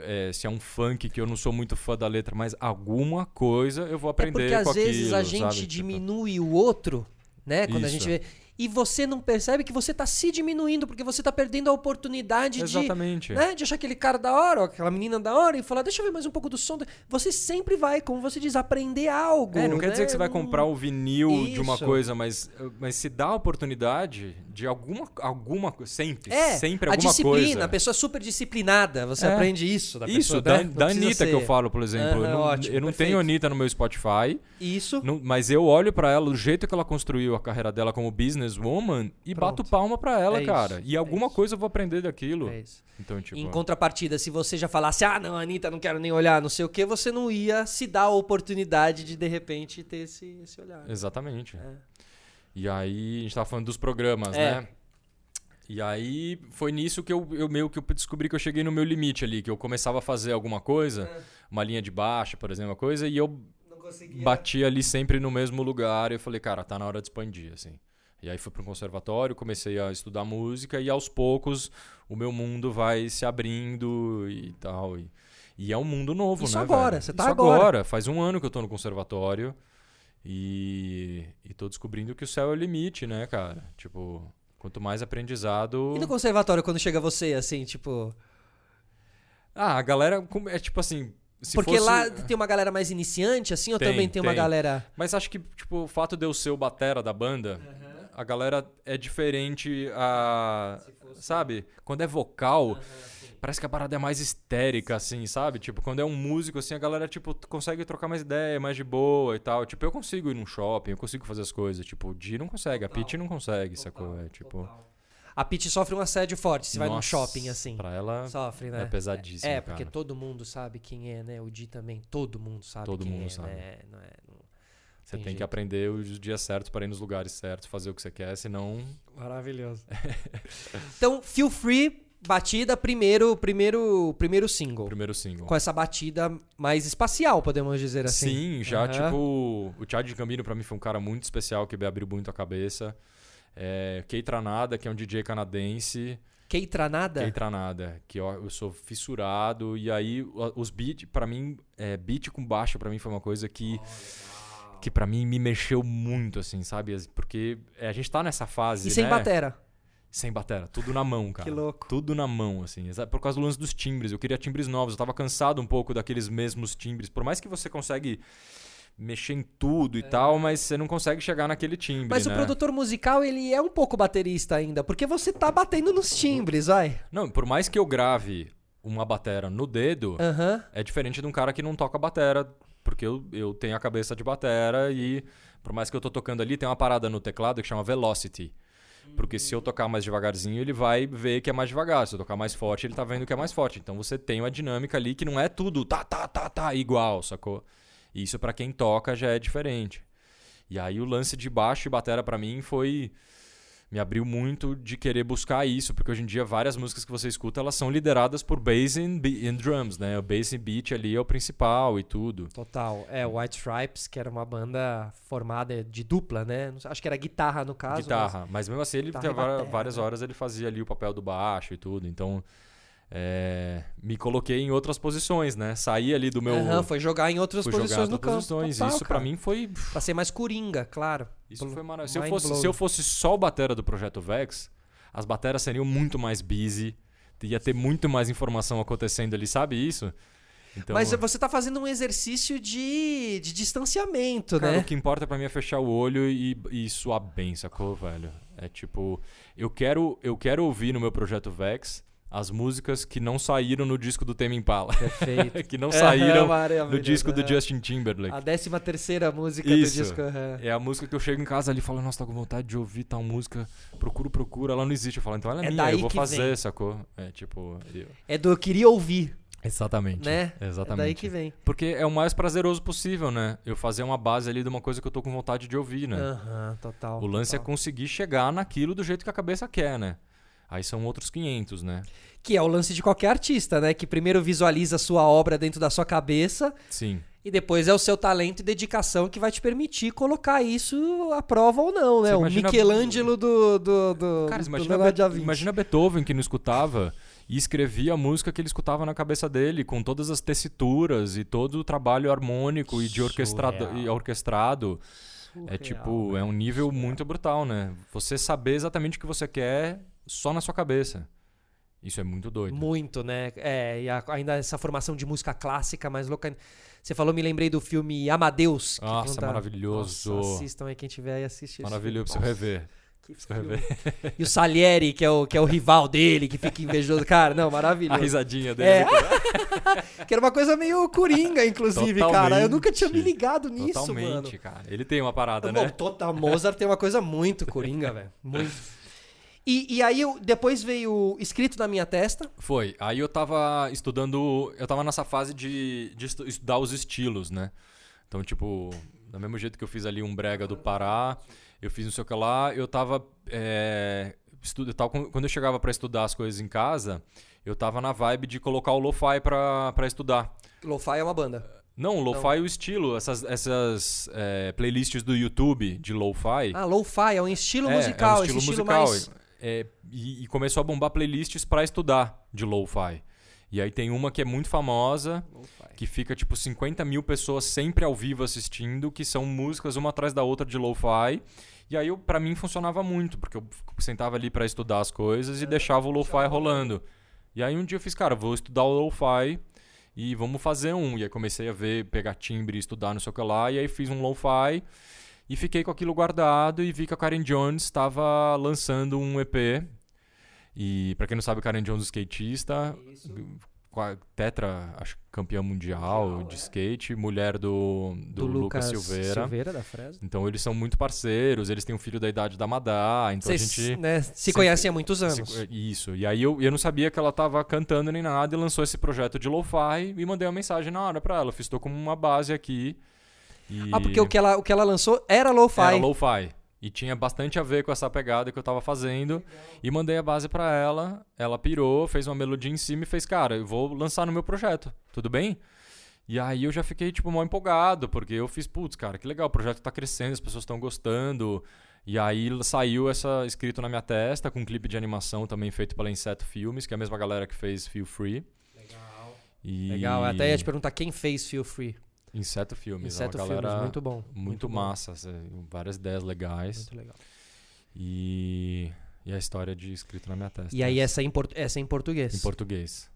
é, se é um funk que eu não sou muito fã da letra, mas alguma coisa eu vou É aprender porque às vezes aquilo, a gente sabe? Diminui o outro, né? Quando a Isso. gente vê. E você não percebe que você tá se diminuindo, porque você tá perdendo a oportunidade Exatamente. de, né, de achar aquele cara da hora, ou aquela menina da hora, e falar, deixa eu ver mais um pouco do som. Você sempre vai, como você diz, aprender algo. É, não quer né? dizer que você vai comprar o vinil de uma Isso. coisa, mas, mas se dá a oportunidade de alguma, alguma sempre, É, sempre a alguma disciplina, coisa. a pessoa é super disciplinada, você É. aprende isso da Isso, pessoa, da, né? Da Anitta que ser- eu falo, por exemplo. Aham, eu não, ótimo, eu não tenho Anitta no meu Spotify, Isso. não- mas eu olho pra ela, do jeito que ela construiu a carreira dela como businesswoman, e Pronto. bato palma pra ela, É cara. isso, e é alguma isso. coisa eu vou aprender daquilo. É isso. Então, tipo. Em contrapartida, se você já falasse, ah, não, Anitta, não quero nem olhar, não sei o que, você não ia se dar a oportunidade de, de repente, ter esse, esse olhar. Exatamente. É. E aí, a gente tava falando dos programas, É. né? E aí, foi nisso que eu, eu meio que eu descobri que eu cheguei no meu limite ali, que eu começava a fazer alguma coisa, É. uma linha de baixo, por exemplo, uma coisa, e eu batia ali sempre no mesmo lugar, e eu falei, cara, tá na hora de expandir, assim. E aí fui pro conservatório, comecei a estudar música, e aos poucos o meu mundo vai se abrindo e tal. E, e é um mundo novo, Isso né? agora, velho? você tá Isso agora. Faz um ano que eu tô no conservatório. E, e tô descobrindo que o céu é o limite, né, cara? Tipo, quanto mais aprendizado. E no conservatório, quando chega você, assim, tipo... Ah, a galera. É tipo assim. Se porque fosse- lá tem uma galera mais iniciante, assim, ou Tem, também tem, uma tem. galera... Mas acho que, tipo, o fato de eu ser o batera da banda, a galera é diferente a. Sabe? Quando é vocal, parece que a parada é mais histérica, assim, sabe? Tipo, quando é um músico, assim, a galera, tipo, consegue trocar mais ideia, mais de boa e tal. Tipo, eu consigo ir num shopping, eu consigo fazer as coisas. Tipo, o Di não consegue, a Pete não consegue, sacou? É tipo. A Pete sofre um assédio forte se vai num nossa, shopping, assim. Pra ela Sofre, né? é pesadíssimo. É, porque cara. todo mundo sabe quem é, né? O Di também, todo mundo sabe Todo quem mundo é, sabe. né? Não é, não- Você tem tem que aprender os dias certos para ir nos lugares certos, fazer o que você quer, senão. Maravilhoso. então, Feel Free, batida, primeiro, primeiro, primeiro single. Primeiro single. Com essa batida mais espacial, podemos dizer assim. Sim, já, Aham. tipo, o Chad Gambino pra mim foi um cara muito especial que me abriu muito a cabeça. É, Kei Tranada, que é um DJ canadense. Kei Tranada? Kei Tranada, que eu, eu sou fissurado. E aí, os beats, pra mim, é, beat com baixo pra mim foi uma coisa que. Que pra mim me mexeu muito, assim, sabe? Porque é, a gente tá nessa fase. E sem né? batera. Sem batera, tudo na mão, cara. Que louco. Tudo na mão, assim. Por causa do lance dos timbres. Eu queria timbres novos. Eu tava cansado um pouco daqueles mesmos timbres. Por mais que você consegue mexer em tudo e tal, mas você não consegue chegar naquele timbre, É. Mas né? o produtor musical, ele é um pouco baterista ainda, porque você tá batendo nos timbres, vai. Não, por mais que eu grave uma batera no dedo, Aham. é diferente de um cara que não toca batera, porque eu, eu tenho a cabeça de batera e por mais que eu tô tocando ali, tem uma parada no teclado que chama velocity. Porque se eu tocar mais devagarzinho, ele vai ver que é mais devagar. Se eu tocar mais forte, ele tá vendo que é mais forte. Então você tem uma dinâmica ali que não é tudo tá, tá, tá, tá, igual, sacou? Isso pra quem toca já é diferente. E aí o lance de baixo e batera pra mim foi me abriu muito de querer buscar isso, porque hoje em dia várias músicas que você escuta, elas são lideradas por bass and, and drums, né? O bass and beat ali é o principal e tudo. Total. É, White Stripes, que era uma banda formada de dupla, né? Acho que era guitarra no caso. Guitarra, mas mesmo assim ele e batera, várias né? horas ele fazia ali o papel do baixo e tudo, então é, me coloquei em outras posições, né? Saí ali do meu. Aham, foi jogar em outras fui jogar em posições no outras campo. posições. Total, isso pra cara. mim foi Pra ser mais coringa, claro. Isso foi maravilhoso. Se eu, fosse, se eu fosse só o batera do Projeto Vex, as bateras seriam muito mais busy, ia ter muito mais informação acontecendo ali, sabe isso? Então, Mas você tá fazendo um exercício de, de distanciamento, cara, né? o que importa pra mim é fechar o olho e, e suar bem, sacou, velho? É tipo, eu quero, eu quero ouvir no meu Projeto Vex as músicas que não saíram no disco do Tame Impala, Perfeito. que não saíram Aham, no disco do aham. Justin Timberlake. A décima terceira música Isso. do disco. aham. É a música que eu chego em casa ali e falo, nossa, tô com vontade de ouvir tal música. Procuro, procuro. Ela não existe. Eu falo, então ela é, É minha, eu vou fazer, vem. sacou? É tipo. eu- É do eu queria ouvir, Exatamente. né? Exatamente. É daí que vem. Porque é o mais prazeroso possível, né? Eu fazer uma base ali de uma coisa que eu tô com vontade de ouvir, né? Aham, total. o lance é total. conseguir chegar naquilo do jeito que a cabeça quer, né? Aí são outros 500, né? Que é o lance de qualquer artista, né? Que primeiro visualiza a sua obra dentro da sua cabeça Sim. e depois é o seu talento e dedicação que vai te permitir colocar isso à prova ou não, né? Você O imagina- Michelangelo do, do, do, Cara, do imagina, Be- imagina Beethoven que não escutava e escrevia a música que ele escutava na cabeça dele, com todas as tessituras e todo o trabalho harmônico e de orquestrado, e orquestrado. é tipo, é um nível surreal. muito brutal, né? Você saber exatamente o que você quer só na sua cabeça. Isso é muito doido. Muito, né? É, e a- ainda essa formação de música clássica mais louca. Você falou, me lembrei do filme Amadeus. que Nossa, conta- maravilhoso. Nossa, assistam aí quem tiver aí assiste Maravilhoso você rever. Rever. E o Salieri, que é o, que é o rival dele, que fica invejoso. Cara, não, A maravilhoso. risadinha dele. É. que era uma coisa meio coringa, inclusive, cara. Eu nunca tinha me Totalmente. ligado nisso, Totalmente, mano. cara. Ele tem uma parada, Bom, né? total, Mozart tem uma coisa muito coringa, velho. Muito. E, e aí, eu, depois veio escrito na minha testa. Foi. Aí eu tava estudando. Eu tava nessa fase de, de estu- estudar os estilos, né? Então, tipo, do mesmo jeito que eu fiz ali um brega do Pará, eu fiz não sei o que lá, eu tava. É, estu- eu tava com- quando eu chegava pra estudar as coisas em casa, eu tava na vibe de colocar o lo-fi pra, pra estudar. Lo-fi é uma banda. Não, lo-fi é o estilo, essas, essas é, playlists do YouTube de lo-fi. Ah, lo-fi é um estilo É, musical, é um esse estilo estilo musical. mais... É, e, e começou a bombar playlists pra estudar de lo-fi. E aí tem uma que é muito famosa, que fica tipo 50 mil pessoas sempre ao vivo assistindo, que são músicas uma atrás da outra de lo-fi. E aí pra mim funcionava muito, porque eu sentava ali pra estudar as coisas e deixava o lo-fi rolando. E aí um dia eu fiz, cara, vou estudar o lo-fi e vamos fazer um. E aí comecei a ver, pegar timbre, estudar, não sei o que lá, e aí fiz um lo-fi e fiquei com aquilo guardado e vi que a Karen Jones estava lançando um EP. E pra quem não sabe, Karen Jones é skatista, qua- tetra, acho que campeã mundial, Mundial, de é. skate, mulher do, do, Lucas, Silveira. Silveira da Fresno. Então eles são muito parceiros, eles têm um filho da idade da Madá, então Vocês a gente né, se sempre- conhecem há muitos se- anos. Isso. E aí eu, eu não sabia que ela tava cantando nem nada e lançou esse projeto de lo-fi e mandei uma mensagem na hora pra ela. Fiz, tô com uma base aqui. E Ah, porque o que ela, o que ela lançou era lo-fi. era lo-fi. E tinha bastante a ver com essa pegada que eu tava fazendo. E mandei a base pra ela. Ela pirou, fez uma melodia em cima e fez, cara, eu vou lançar no meu projeto. Tudo bem? E aí eu já fiquei, tipo, mal empolgado, porque eu fiz, putz, cara, que legal, o projeto tá crescendo, as pessoas estão gostando. E aí saiu essa escrito na minha testa, com um clipe de animação também feito pela Inseto Filmes, que é a mesma galera que fez Feel Free. Legal. E... Legal. Até ia te perguntar quem fez Feel Free. Inseto Filmes, Inseto é uma Filmes, galera muito bom. muito, bom, massa, assim, várias ideias legais. Muito legal. E, e a história de escrito na minha testa. E aí essa é em, essa é em português. Em português.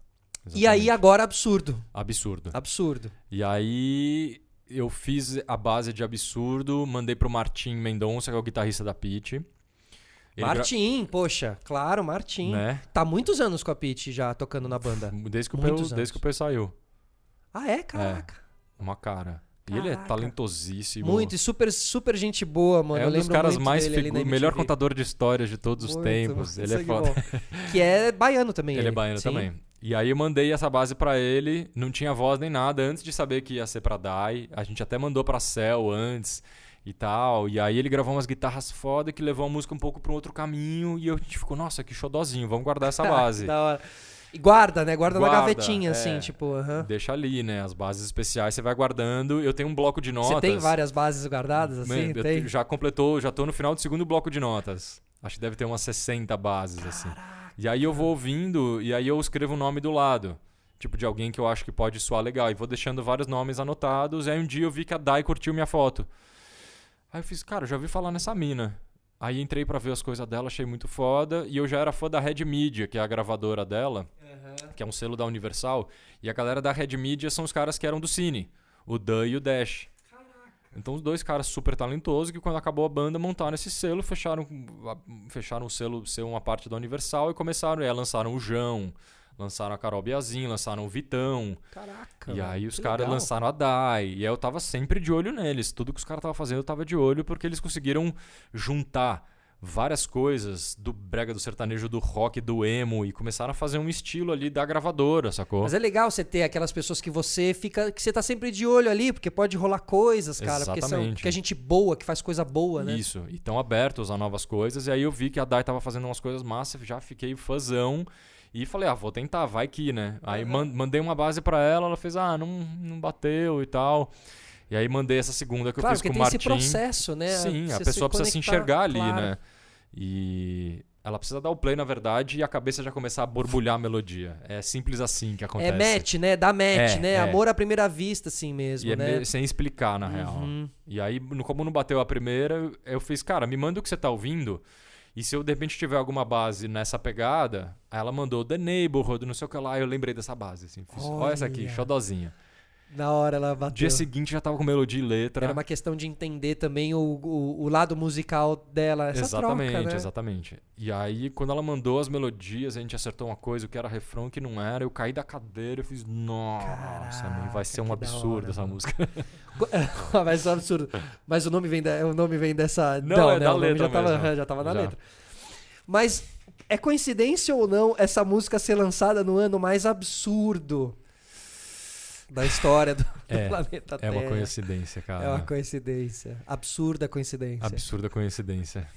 E aí Exatamente. agora absurdo. Absurdo. Absurdo. E aí eu fiz a base de absurdo, mandei pro Martim Mendonça, que é o guitarrista da Pitty. Ele gra- Martim, poxa, claro, Martim. Né? Tá muitos anos com a Pete já tocando na banda. Desde que, o Peu, desde que o Peu saiu. Ah, é? Caraca. Uma cara. E ele é Caraca. talentosíssimo. Muito, e super, super gente boa, mano. é um dos caras mais figu... na melhor contador de histórias de todos os Muito, tempos. muito Ele é foda. Que é baiano também. Ele é baiano Sim. também. E aí eu mandei essa base pra ele, não tinha voz nem nada, antes de saber que ia ser pra Dai. A gente até mandou pra Cell antes e tal. E aí ele gravou umas guitarras foda que levou a música um pouco pra um outro caminho. E eu- a gente ficou, nossa, que xodózinho, vamos guardar essa base. da hora. E guarda, né? Guarda, na Guarda, gavetinha, é. assim, tipo. Deixa ali, né? As bases especiais você vai guardando. Eu tenho um bloco de notas. Você tem várias bases guardadas, assim? Man, tem? te- já completou, já tô no final do segundo bloco de notas. Acho que deve ter umas 60 bases, assim. E aí eu vou ouvindo e aí eu escrevo o nome do lado. Tipo, de alguém que eu acho que pode soar legal. E vou deixando vários nomes anotados. E aí um dia eu vi que a Dai curtiu minha foto. Aí eu fiz, cara, eu já ouvi falar nessa mina. Aí entrei pra ver as coisas dela, achei muito foda. E eu já era fã da Red Media, que é a gravadora dela, que é um selo da Universal. E a galera da Red Media são os caras que eram do Cine. O Dan e o Dash. Então os dois caras super talentosos que quando acabou a banda montaram esse selo, fecharam, fecharam o selo ser uma parte da Universal e começaram, é, lançaram o João, lançaram a Carol Biazin, lançaram o Vitão. Caraca. e aí os que caras lançaram a Dai. E aí eu tava sempre de olho neles. Tudo que os caras estavam fazendo eu tava de olho porque eles conseguiram juntar várias coisas do brega do sertanejo, do rock, do emo e começaram a fazer um estilo ali da gravadora, sacou? Mas é legal você ter aquelas pessoas que você fica. que você tá sempre de olho ali, porque pode rolar coisas, cara. Porque, são, Exatamente. porque é gente boa, que faz coisa boa, né? Isso, e estão abertos a novas coisas. E aí eu vi que a Dai tava fazendo umas coisas massas, já fiquei fãzão. E falei, ah, vou tentar, vai que, né? Aí mandei uma base pra ela, ela fez, ah, não, não bateu e tal. E aí mandei essa segunda que claro, eu fiz com tem o esse Martim. processo, né? Sim, a pessoa precisa se enxergar ali, claro. né? E ela precisa dar o play, na verdade, e a cabeça já começar a borbulhar a melodia. É simples assim que acontece. É match, né? Dá match, É, né? é. Amor à primeira vista, assim mesmo, E é né? meio- sem explicar, na real. Uhum. E aí, como não bateu a primeira, eu fiz, cara, me manda o que você tá ouvindo. E se eu de repente tiver alguma base nessa pegada, aí ela mandou The Neighborhood, não sei o que lá, eu lembrei dessa base, assim. Fiz, olha essa aqui, Olha. xodozinha. Na hora ela bateu. Dia seguinte já tava com melodia e letra. Era uma questão de entender também o, o, o lado musical dela. Essa exatamente, troca, né? exatamente. E aí, quando ela mandou as melodias, a gente acertou uma coisa, o que era refrão, o que não era. Eu caí da cadeira e fiz, nossa, mano, vai ser um absurdo hora, essa mano. música. Mas é um absurdo. Mas o nome vem, da, o nome vem dessa. Não, é né? da letra já tava, mesmo. já tava na Já. letra. Mas é coincidência ou não essa música ser lançada no ano mais absurdo da história do, do É, planeta É Terra? uma coincidência, cara. É uma coincidência. Absurda coincidência. Absurda coincidência.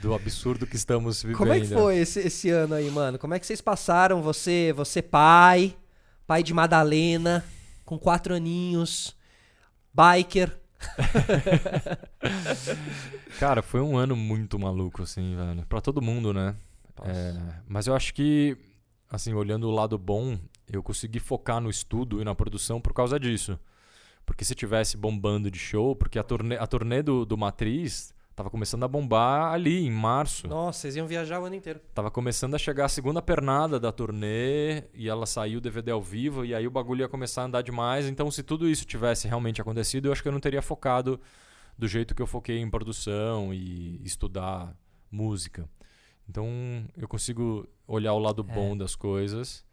Do absurdo que estamos vivendo. Como é que foi esse, esse ano aí, mano? Como é que vocês passaram? Você, você pai, pai de Madalena, com quatro aninhos, biker. Cara, foi um ano muito maluco, assim, velho. Pra todo mundo, né? É, mas eu acho que, assim, olhando o lado bom, eu consegui focar no estudo e na produção por causa disso. Porque se tivesse bombando de show, porque a turnê, a turnê do, do Matriz tava começando a bombar ali, em março. Nossa, vocês iam viajar o ano inteiro. Tava começando a chegar a segunda pernada da turnê e ela saiu o DVD ao vivo e aí o bagulho ia começar a andar demais. Então, se tudo isso tivesse realmente acontecido, eu acho que eu não teria focado do jeito que eu foquei em produção e estudar música. Então, eu consigo olhar o lado bom das coisas.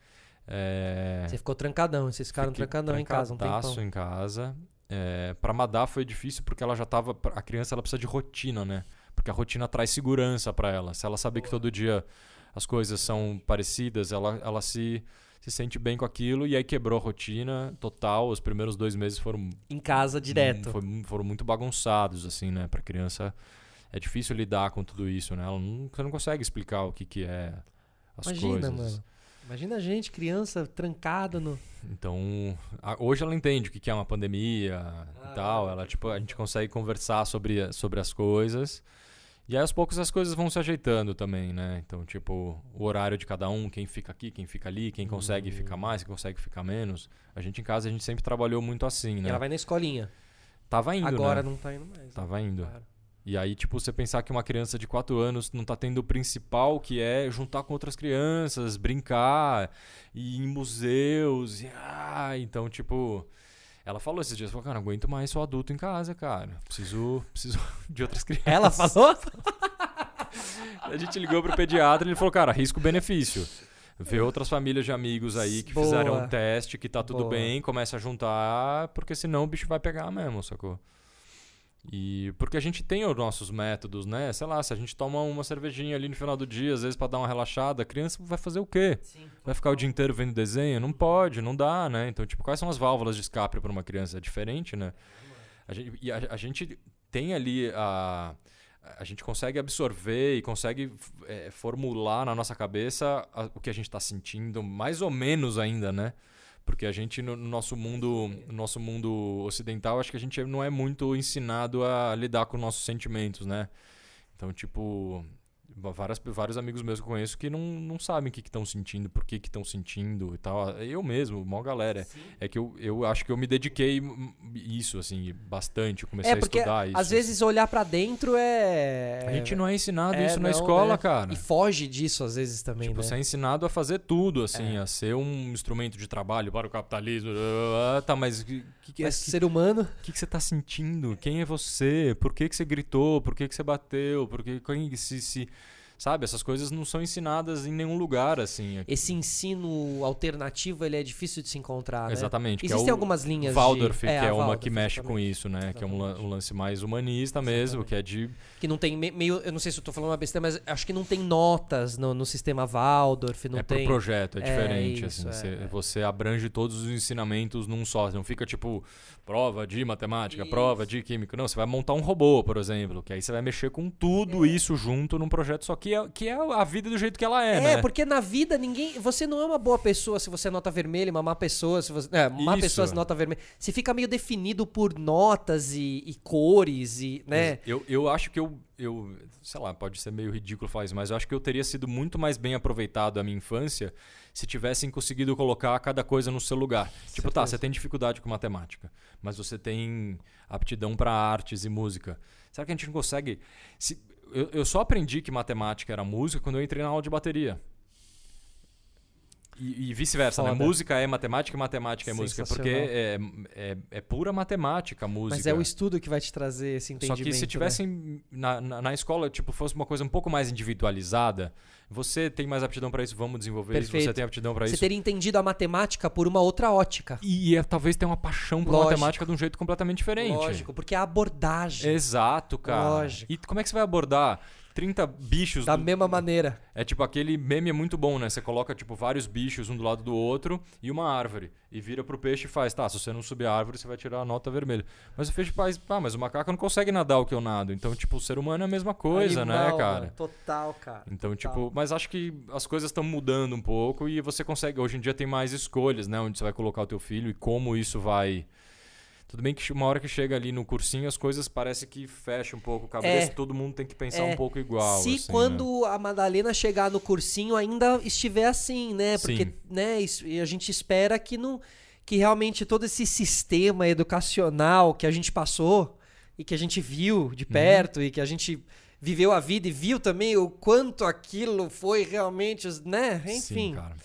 É, Você ficou trancadão, vocês ficaram trancadão em casa um tempão. em casa. É, para Madá foi difícil porque ela já tava. A criança ela precisa de rotina, né? Porque a rotina traz segurança para ela. Se ela saber que todo dia as coisas são parecidas, ela, ela se, se sente bem com aquilo e aí quebrou a rotina total. Os primeiros dois meses foram Em casa direto. Foi- foram muito bagunçados, assim, né? Pra criança é difícil lidar com tudo isso, né? Ela não, você não consegue explicar o que, que é as Imagina, coisas. mano. Imagina a gente, criança, trancada no. Então, a- hoje ela entende o que que é uma pandemia Ah, e tal. Ela, tipo, a gente consegue conversar sobre, sobre as coisas. E aí, aos poucos, as coisas vão se ajeitando também, né? Então, tipo, o horário de cada um, quem fica aqui, quem fica ali, quem consegue Hum. ficar mais, quem consegue ficar menos. A gente em casa, a gente sempre trabalhou muito assim, E né? ela vai na escolinha. Tava indo, Agora né? não tá indo mais. Tava indo. Claro. E aí, tipo, você pensar que uma criança de 4 anos não tá tendo o principal, que é juntar com outras crianças, brincar, e ir em museus, e, ah, então, tipo... Ela falou esses dias, falou, cara, não aguento mais sou adulto em casa, cara. Preciso, preciso de outras crianças. Ela falou? A gente ligou pro pediatra e ele falou, cara, risco-benefício. Vê outras famílias de amigos aí que Boa. fizeram um teste, que tá tudo Boa. bem, começa a juntar, porque senão o bicho vai pegar mesmo, sacou? E porque a gente tem os nossos métodos, né? Sei lá, se a gente toma uma cervejinha ali no final do dia, às vezes pra dar uma relaxada, a criança vai fazer o quê? Sim. Vai ficar o dia inteiro vendo desenho? Não pode, não dá, né? Então, tipo, quais são as válvulas de escape para uma criança? É diferente, né? A gente, e a, a gente tem ali a. A gente consegue absorver e consegue é, formular na nossa cabeça a- o que a gente está sentindo, mais ou menos ainda, né? Porque a gente, no, no nosso mundo no nosso mundo ocidental, acho que a gente não é muito ensinado a lidar com nossos sentimentos, né? Então, tipo, várias, vários amigos meus que eu conheço que não, não sabem o que estão sentindo, por que estão sentindo e tal. Eu mesmo, maior galera. É que eu, eu acho que eu me dediquei isso, assim, bastante. Eu comecei É, a estudar isso. às vezes olhar pra dentro é. A gente não é ensinado É, isso na não, escola, né? cara. E foge disso às vezes também, Tipo, né? você é ensinado a fazer tudo, assim, a ser um instrumento de trabalho para o capitalismo. Tá, mas o que, que, é, Mas que, ser humano. que, que você tá sentindo? Quem é você? Por que, que você gritou? Por que, que você bateu? Por que, quem se, se. Sabe, essas coisas não são ensinadas em nenhum lugar, assim. Esse ensino alternativo ele é difícil de se encontrar, né? Exatamente. é Existem o algumas linhas Waldorf, de... que é, a uma Waldorf, que mexe com exatamente. isso, né? Que é um, Exatamente. um lance mais humanista mesmo, Exatamente. que é de Que não tem me- meio... Eu não sei se eu tô falando uma besteira, mas acho que não tem notas no, no sistema Waldorf, não é tem... pro projeto, é É diferente. isso, assim, é, você, é. você abrange todos os ensinamentos num só. Não fica tipo prova de matemática, Isso. prova de química. Não, você vai montar um robô, por exemplo, que aí você vai mexer com tudo isso junto num projeto só que que é, que é a vida do jeito que ela é, É, né? porque na vida ninguém. Você não é uma boa pessoa se você é nota vermelha, uma má pessoa se você. É, má Isso. pessoa se nota vermelha. Você fica meio definido por notas e, e cores e. né? Eu, eu acho que eu, eu. Sei lá, pode ser meio ridículo falar isso, mas eu acho que eu teria sido muito mais bem aproveitado a minha infância se tivessem conseguido colocar cada coisa no seu lugar. Tipo, tá, você tem dificuldade com matemática, mas você tem aptidão para artes e música. Será que a gente não consegue. se- eu, eu só aprendi que matemática era música quando eu entrei na aula de bateria. E, e vice-versa, né? Música é matemática e matemática é música. Porque é, é, é pura matemática a música. Mas é o estudo que vai te trazer esse Só entendimento. que se né? tivessem na, na, na escola, tipo, fosse uma coisa um pouco mais individualizada, você tem mais aptidão para isso, vamos desenvolver isso, Perfeito. você tem aptidão para Você isso. teria entendido a matemática por uma outra ótica. E é, talvez tenha uma paixão por Lógico. matemática de um jeito completamente diferente. Lógico, porque é a abordagem. Exato, cara. Lógico. E como é que você vai abordar 30 bichos Da do- mesma maneira. É tipo aquele meme é muito bom, né? Você coloca tipo vários bichos um do lado do outro e uma árvore e vira pro peixe e faz, tá, se você não subir a árvore, você vai tirar a nota vermelha. Mas o peixe faz, ah, mas o macaco não consegue nadar o que eu nado. Então, tipo, o ser humano é a mesma coisa, né, Animal, cara? mano. Total, cara. Então, Total. tipo, mas acho que as coisas estão mudando um pouco e você consegue. Hoje em dia tem mais escolhas, né? Onde você vai colocar o teu filho e como isso vai. Tudo bem que uma hora que chega ali no cursinho, as coisas parece que fecham um pouco a cabeça, É. todo mundo tem que pensar É. um pouco igual. Se assim, né? quando a Madalena chegar no cursinho ainda estiver assim, né? Porque, Sim. né, e a gente espera que não que realmente todo esse sistema educacional que a gente passou e que a gente viu Uhum. de perto e que a gente viveu a vida e viu também o quanto aquilo foi realmente, né? Sim, Enfim, cara.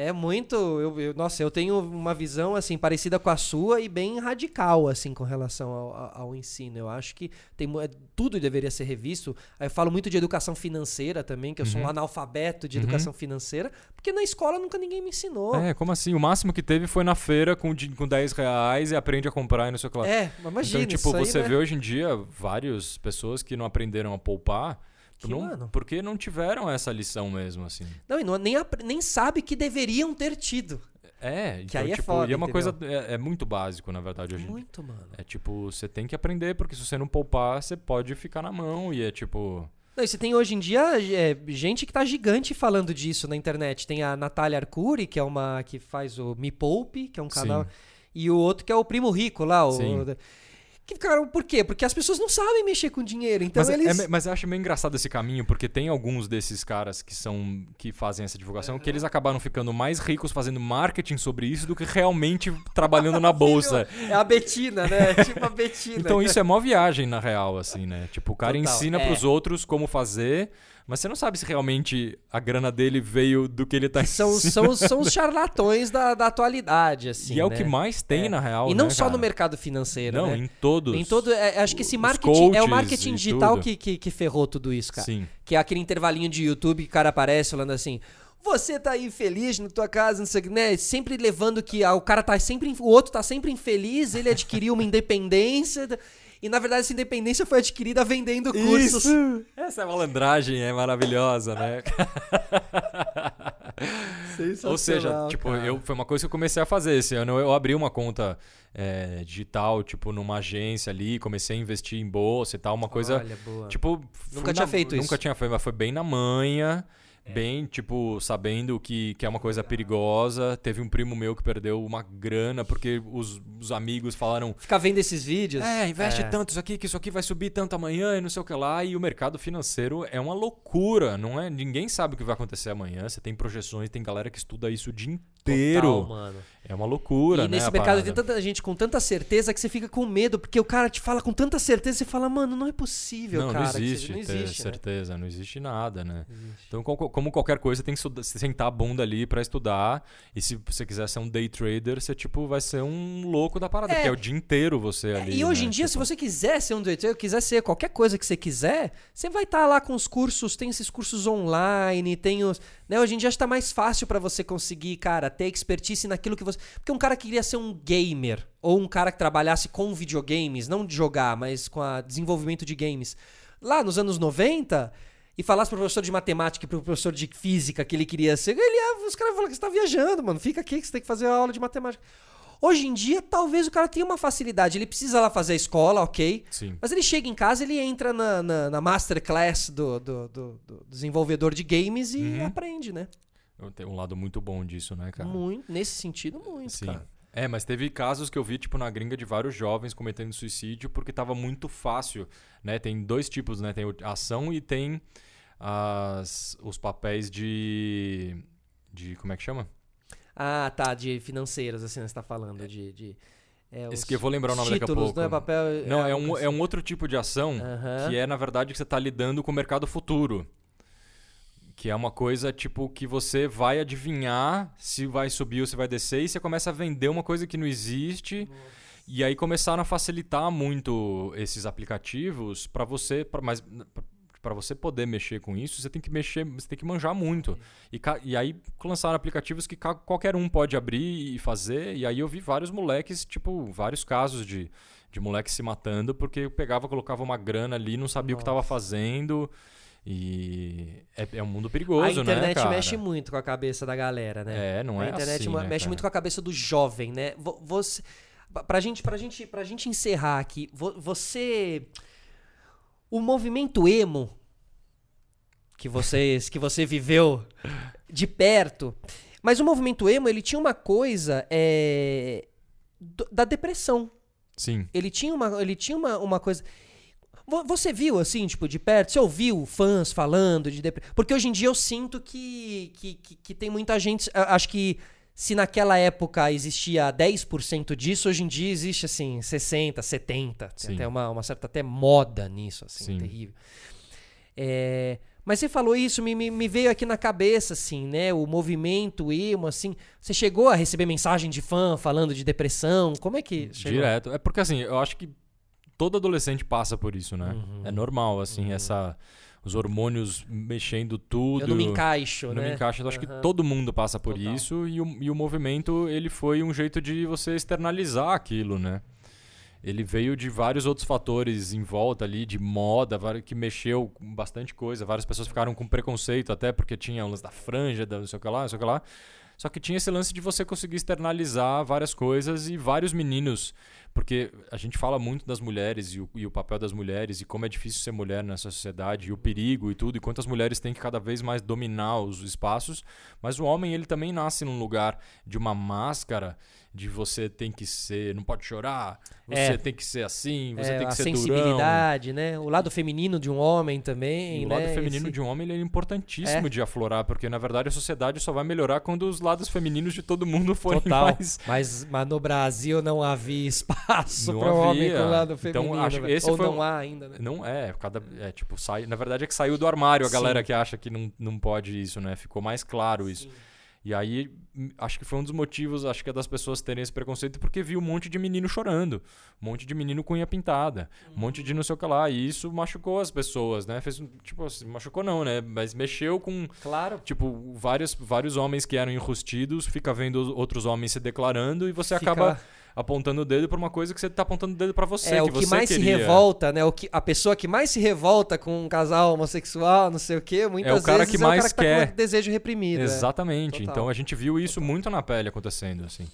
É muito, eu, eu- nossa, eu tenho uma visão assim parecida com a sua e bem radical assim com relação ao, ao- ensino. Eu acho que tem é, tudo deveria ser revisto. Aí Eu falo muito de educação financeira também, que eu sou um Uhum. analfabeto de Uhum. educação financeira, porque na escola nunca ninguém me ensinou. É, como assim? O máximo que teve foi na feira com, com 10 reais e aprende a comprar e não sei o que lá. É, mas imagina então, tipo, isso aí, você né? vê hoje em dia várias pessoas que não aprenderam a poupar Que, não- mano. porque não tiveram essa lição mesmo, assim. Não, e não, nem, nem sabe que deveriam ter tido. É, então, aí é tipo, foda, e é uma entendeu? coisa. É, é muito básico, na verdade, hoje. Muito, mano. É tipo, você tem que aprender, porque se você não poupar, você pode ficar na mão. E é tipo. Não, e você tem hoje em dia é, gente que tá gigante falando disso na internet. Tem a Natália Arcuri, que é uma que faz o Me Poupe, que é um canal, Sim. e o outro que é o Primo Rico lá, o Sim. Que cara, por quê? Porque as pessoas não sabem mexer com dinheiro, então mas, é- eles é mas eu acho meio engraçado esse caminho, porque tem alguns desses caras que são que fazem essa divulgação que eles acabaram ficando mais ricos fazendo marketing sobre isso do que realmente trabalhando na bolsa. é a Betina, né? tipo a Betina. Então isso é mó viagem, na real, assim, né? Tipo, o cara Total, ensina é. pros outros como fazer, mas você não sabe se realmente a grana dele veio do que ele tá são, são, são os charlatões da, da atualidade, assim. e é o né? que mais tem, É. na real, E não né, só cara? no mercado financeiro, Não, né? em todos. Em todo, é, acho que esse marketing é o marketing digital que, que, que ferrou tudo isso, cara. Sim. Que é aquele intervalinho de YouTube que o cara aparece falando assim: Você tá infeliz na tua casa, não sei o que, né? Sempre levando que ah, o cara tá sempre. O outro tá sempre infeliz, ele adquiriu uma independência. E na verdade essa independência foi adquirida vendendo cursos. Isso! Essa malandragem é maravilhosa, né? Ou seja, tipo, eu, foi uma coisa que eu comecei a fazer esse ano. Eu abri uma conta é, digital, tipo, numa agência ali, comecei a investir em bolsa e tal, uma coisa. Olha, boa. Tipo, Nunca tinha na- feito Nunca isso. tinha feito, mas foi bem na manha. Bem, tipo, sabendo que, que é uma coisa perigosa. Teve um primo meu que perdeu uma grana porque os, os amigos falaram: Ficar vendo esses vídeos. é, investe É. tanto isso aqui, que isso aqui vai subir tanto amanhã e não sei o que lá. E o mercado financeiro é uma loucura, não é? Ninguém sabe o que vai acontecer amanhã. Você tem projeções, tem galera que estuda isso o dia inteiro. Total, mano. É uma loucura, e né? nesse mercado parada. tem tanta gente com tanta certeza que você fica com medo, porque o cara te fala com tanta certeza, você fala, mano, não é possível, Não, cara. não que existe, não existe, né? certeza, não existe nada, né? Existe. Então, co- como qualquer coisa, tem que sentar a bunda ali pra estudar. E se você quiser ser um day trader, você tipo vai ser um louco da parada, É. porque é o dia inteiro você ali. e hoje né? em dia, Tipo, se você quiser ser um diretor, quiser ser qualquer coisa que você quiser, você vai estar lá com os cursos, tem esses cursos online, tem os. Né, hoje em dia está mais fácil pra você conseguir, cara, ter expertise naquilo que você. Porque um cara que queria ser um gamer, ou um cara que trabalhasse com videogames, não de jogar, mas com o desenvolvimento de games, lá nos anos 90. E falasse pro professor de matemática e pro professor de física que ele queria ser, ele ia, os caras falaram que você tá viajando, mano. Fica aqui que você tem que fazer a aula de matemática. Hoje em dia, talvez o cara tenha uma facilidade. Ele precisa lá fazer a escola, ok. Sim. Mas ele chega em casa, ele entra na, na, na masterclass do, do, do- do desenvolvedor de games e Uhum. aprende, né? Tem um lado muito bom disso, né, cara? Muito, nesse sentido, muito, Sim. cara. É, mas teve casos que eu vi, tipo, na gringa de vários jovens cometendo suicídio porque tava muito fácil, né? Tem dois tipos, né? Tem a ação e tem as, os papéis de... de... como é que chama? Ah, tá, de financeiros, assim, você tá falando, de... de é, Esse que eu vou lembrar o nome daqui a títulos, pouco. não é papel... Não, é um, algo é um outro tipo de ação Aham. que é, na verdade, que você tá lidando com o mercado futuro. Que é uma coisa, tipo, que você vai adivinhar se vai subir ou se vai descer e você começa a vender uma coisa que não existe. E aí começaram a facilitar muito esses aplicativos para você, pra, mas para você poder mexer com isso, você tem que mexer, você tem que manjar muito. E, e aí lançaram aplicativos que qualquer um pode abrir e fazer. E aí eu vi vários moleques, tipo, vários casos de, de moleques se matando porque eu pegava, colocava uma grana ali, não sabia o que estava Nossa. fazendo. E é, é um mundo A perigoso, né, internet cara? mexe muito com a cabeça da galera, né? É, não a é internet assim, né, mexe cara? muito com a cabeça do jovem, né? Vo- Você, pra- gente, pra gente, pra gente encerrar aqui, vo- você, o movimento emo que vocês, que você viveu de perto, mas o movimento emo ele tinha uma coisa é, da depressão. Sim. Ele tinha uma, ele tinha uma, uma coisa. Vo- Você viu, assim, tipo, de perto? Você ouviu fãs falando de depressão? Porque hoje em dia eu sinto que, que, que, que tem muita gente. Acho que se naquela época existia 10% disso, hoje em dia existe, assim, 60%, 70%. Tem Sim. até uma, uma certa até moda nisso, assim, Sim. terrível. É, mas você falou isso, me, me, veio aqui na cabeça, assim, né? O movimento emo, assim. Você chegou a receber mensagem de fã falando de depressão? Como é que chegou? Direto. É porque assim, eu acho que todo adolescente passa por isso, né? Uhum. É normal, assim, essa. Os hormônios mexendo tudo. Eu não me encaixo, não né? me encaixa. Então, acho que Aham. todo mundo passa por Total. isso e o, e o movimento ele foi um jeito de você externalizar aquilo, né? Ele veio de vários outros fatores em volta ali, de moda, que mexeu com bastante coisa. Várias pessoas ficaram com preconceito até porque tinha o lance da franja, da não sei o que lá, não sei o que lá. Só que tinha esse lance de você conseguir externalizar várias coisas e vários meninos. Porque a gente fala muito das mulheres e o, e o papel das mulheres e como é difícil ser mulher nessa sociedade e o perigo e tudo, e quantas mulheres têm que cada vez mais dominar os espaços. Mas o homem, ele também nasce num lugar de uma máscara de você tem que ser, não pode chorar, você É. tem que ser assim, você É, tem que a ser durão. sensibilidade, né? O lado feminino de um homem também, E o né? lado feminino Esse- de um homem é importantíssimo É. de aflorar, porque na verdade a sociedade só vai melhorar quando os lados femininos de todo mundo forem Total. mais. Mas, mas no Brasil não havia espaço para o homem com o lado Então, feminino. acho que velho. esse Ou foi não um- há ainda, né? Não é, cada. É, tipo, sai. Na verdade é que saiu do armário a Sim. galera que acha que não, não pode isso, né? Ficou mais claro isso. E aí, hum, acho que foi um dos motivos, acho que é das pessoas terem esse preconceito, porque viu um monte de menino chorando, um monte de menino com unha pintada, um monte de não sei o que lá. E isso machucou as pessoas, né? Fez, um- tipo, assim, machucou não, né? Mas mexeu com, Claro. tipo, vários, vários homens que eram enrustidos, fica vendo os outros homens se declarando e você Fica- acaba apontando o dedo pra uma coisa que você tá apontando o dedo pra você, é, que o que mais se queria. revolta, né? O que, a pessoa que mais se revolta com um casal homossexual, não sei o quê, muitas É o cara vezes que é o mais cara que tá quer. com desejo reprimido. é. Exatamente. Total. Então a gente viu isso muito na pele acontecendo, assim.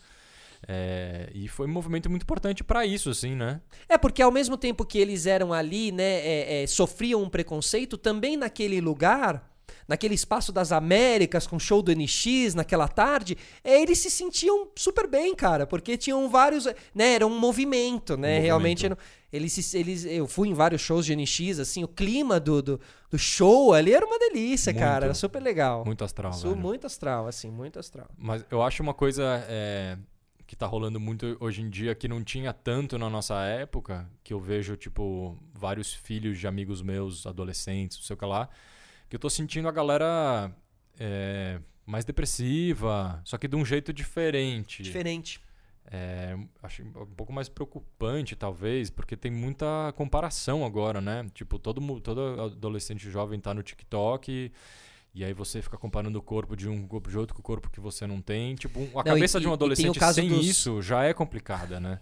É, e foi um movimento muito importante pra isso, assim, né? É, porque ao mesmo tempo que eles eram ali, né, é, é, sofriam um preconceito, também naquele lugar, naquele espaço das Américas, com show do NX, naquela tarde, é, eles se sentiam super bem, cara, porque tinham vários, né, era um movimento, né, movimento. realmente, eles, eles, eu fui em vários shows de NX, assim, o clima do, do, do show ali era uma delícia, Muito. cara, era super legal. Muito astral, Su- velho. muito astral, assim, muito astral. Mas eu acho uma coisa é, que tá rolando muito hoje em dia que não tinha tanto na nossa época, que eu vejo, tipo, vários filhos de amigos meus, adolescentes, não sei o que lá, que eu tô sentindo a galera é, mais depressiva, só que de um jeito diferente. Diferente. É, acho um pouco mais preocupante, talvez, porque tem muita comparação agora, né? Tipo, todo, todo adolescente jovem tá no TikTok e, e aí você fica comparando o corpo de um corpo de outro com o corpo que você não tem. Tipo, a Não, cabeça e- de um adolescente sem dos- isso já é complicada, né?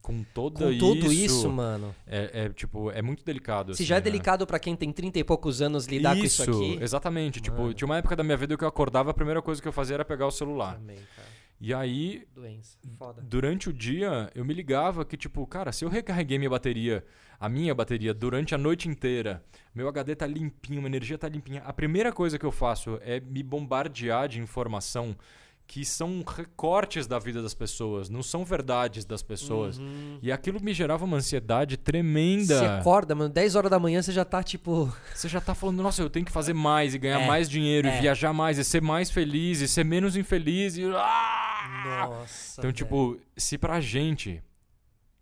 Com toda Com tudo isso, isso, mano. é, é, tipo, é muito delicado. Se assim, já é né? delicado pra quem tem 30 e poucos anos lidar com isso aqui. exatamente. Tipo, Mano. tinha uma época da minha vida que eu acordava, a primeira coisa que eu fazia era pegar o celular. Também, cara. E aí, durante o dia, eu me ligava que, tipo, cara, se eu recarreguei minha bateria, a minha bateria, durante a noite inteira, meu HD tá limpinho, minha energia tá limpinha, a primeira coisa que eu faço é me bombardear de informação que são recortes da vida das pessoas, não são verdades das pessoas. Uhum. E aquilo me gerava uma ansiedade tremenda. Você acorda, mano, 10 horas da manhã você já tá tipo. Você já tá falando, nossa, eu tenho que fazer mais e ganhar É, mais dinheiro é. e viajar mais e ser mais feliz e ser menos infeliz e ah! Nossa. Então, velho. tipo, se pra gente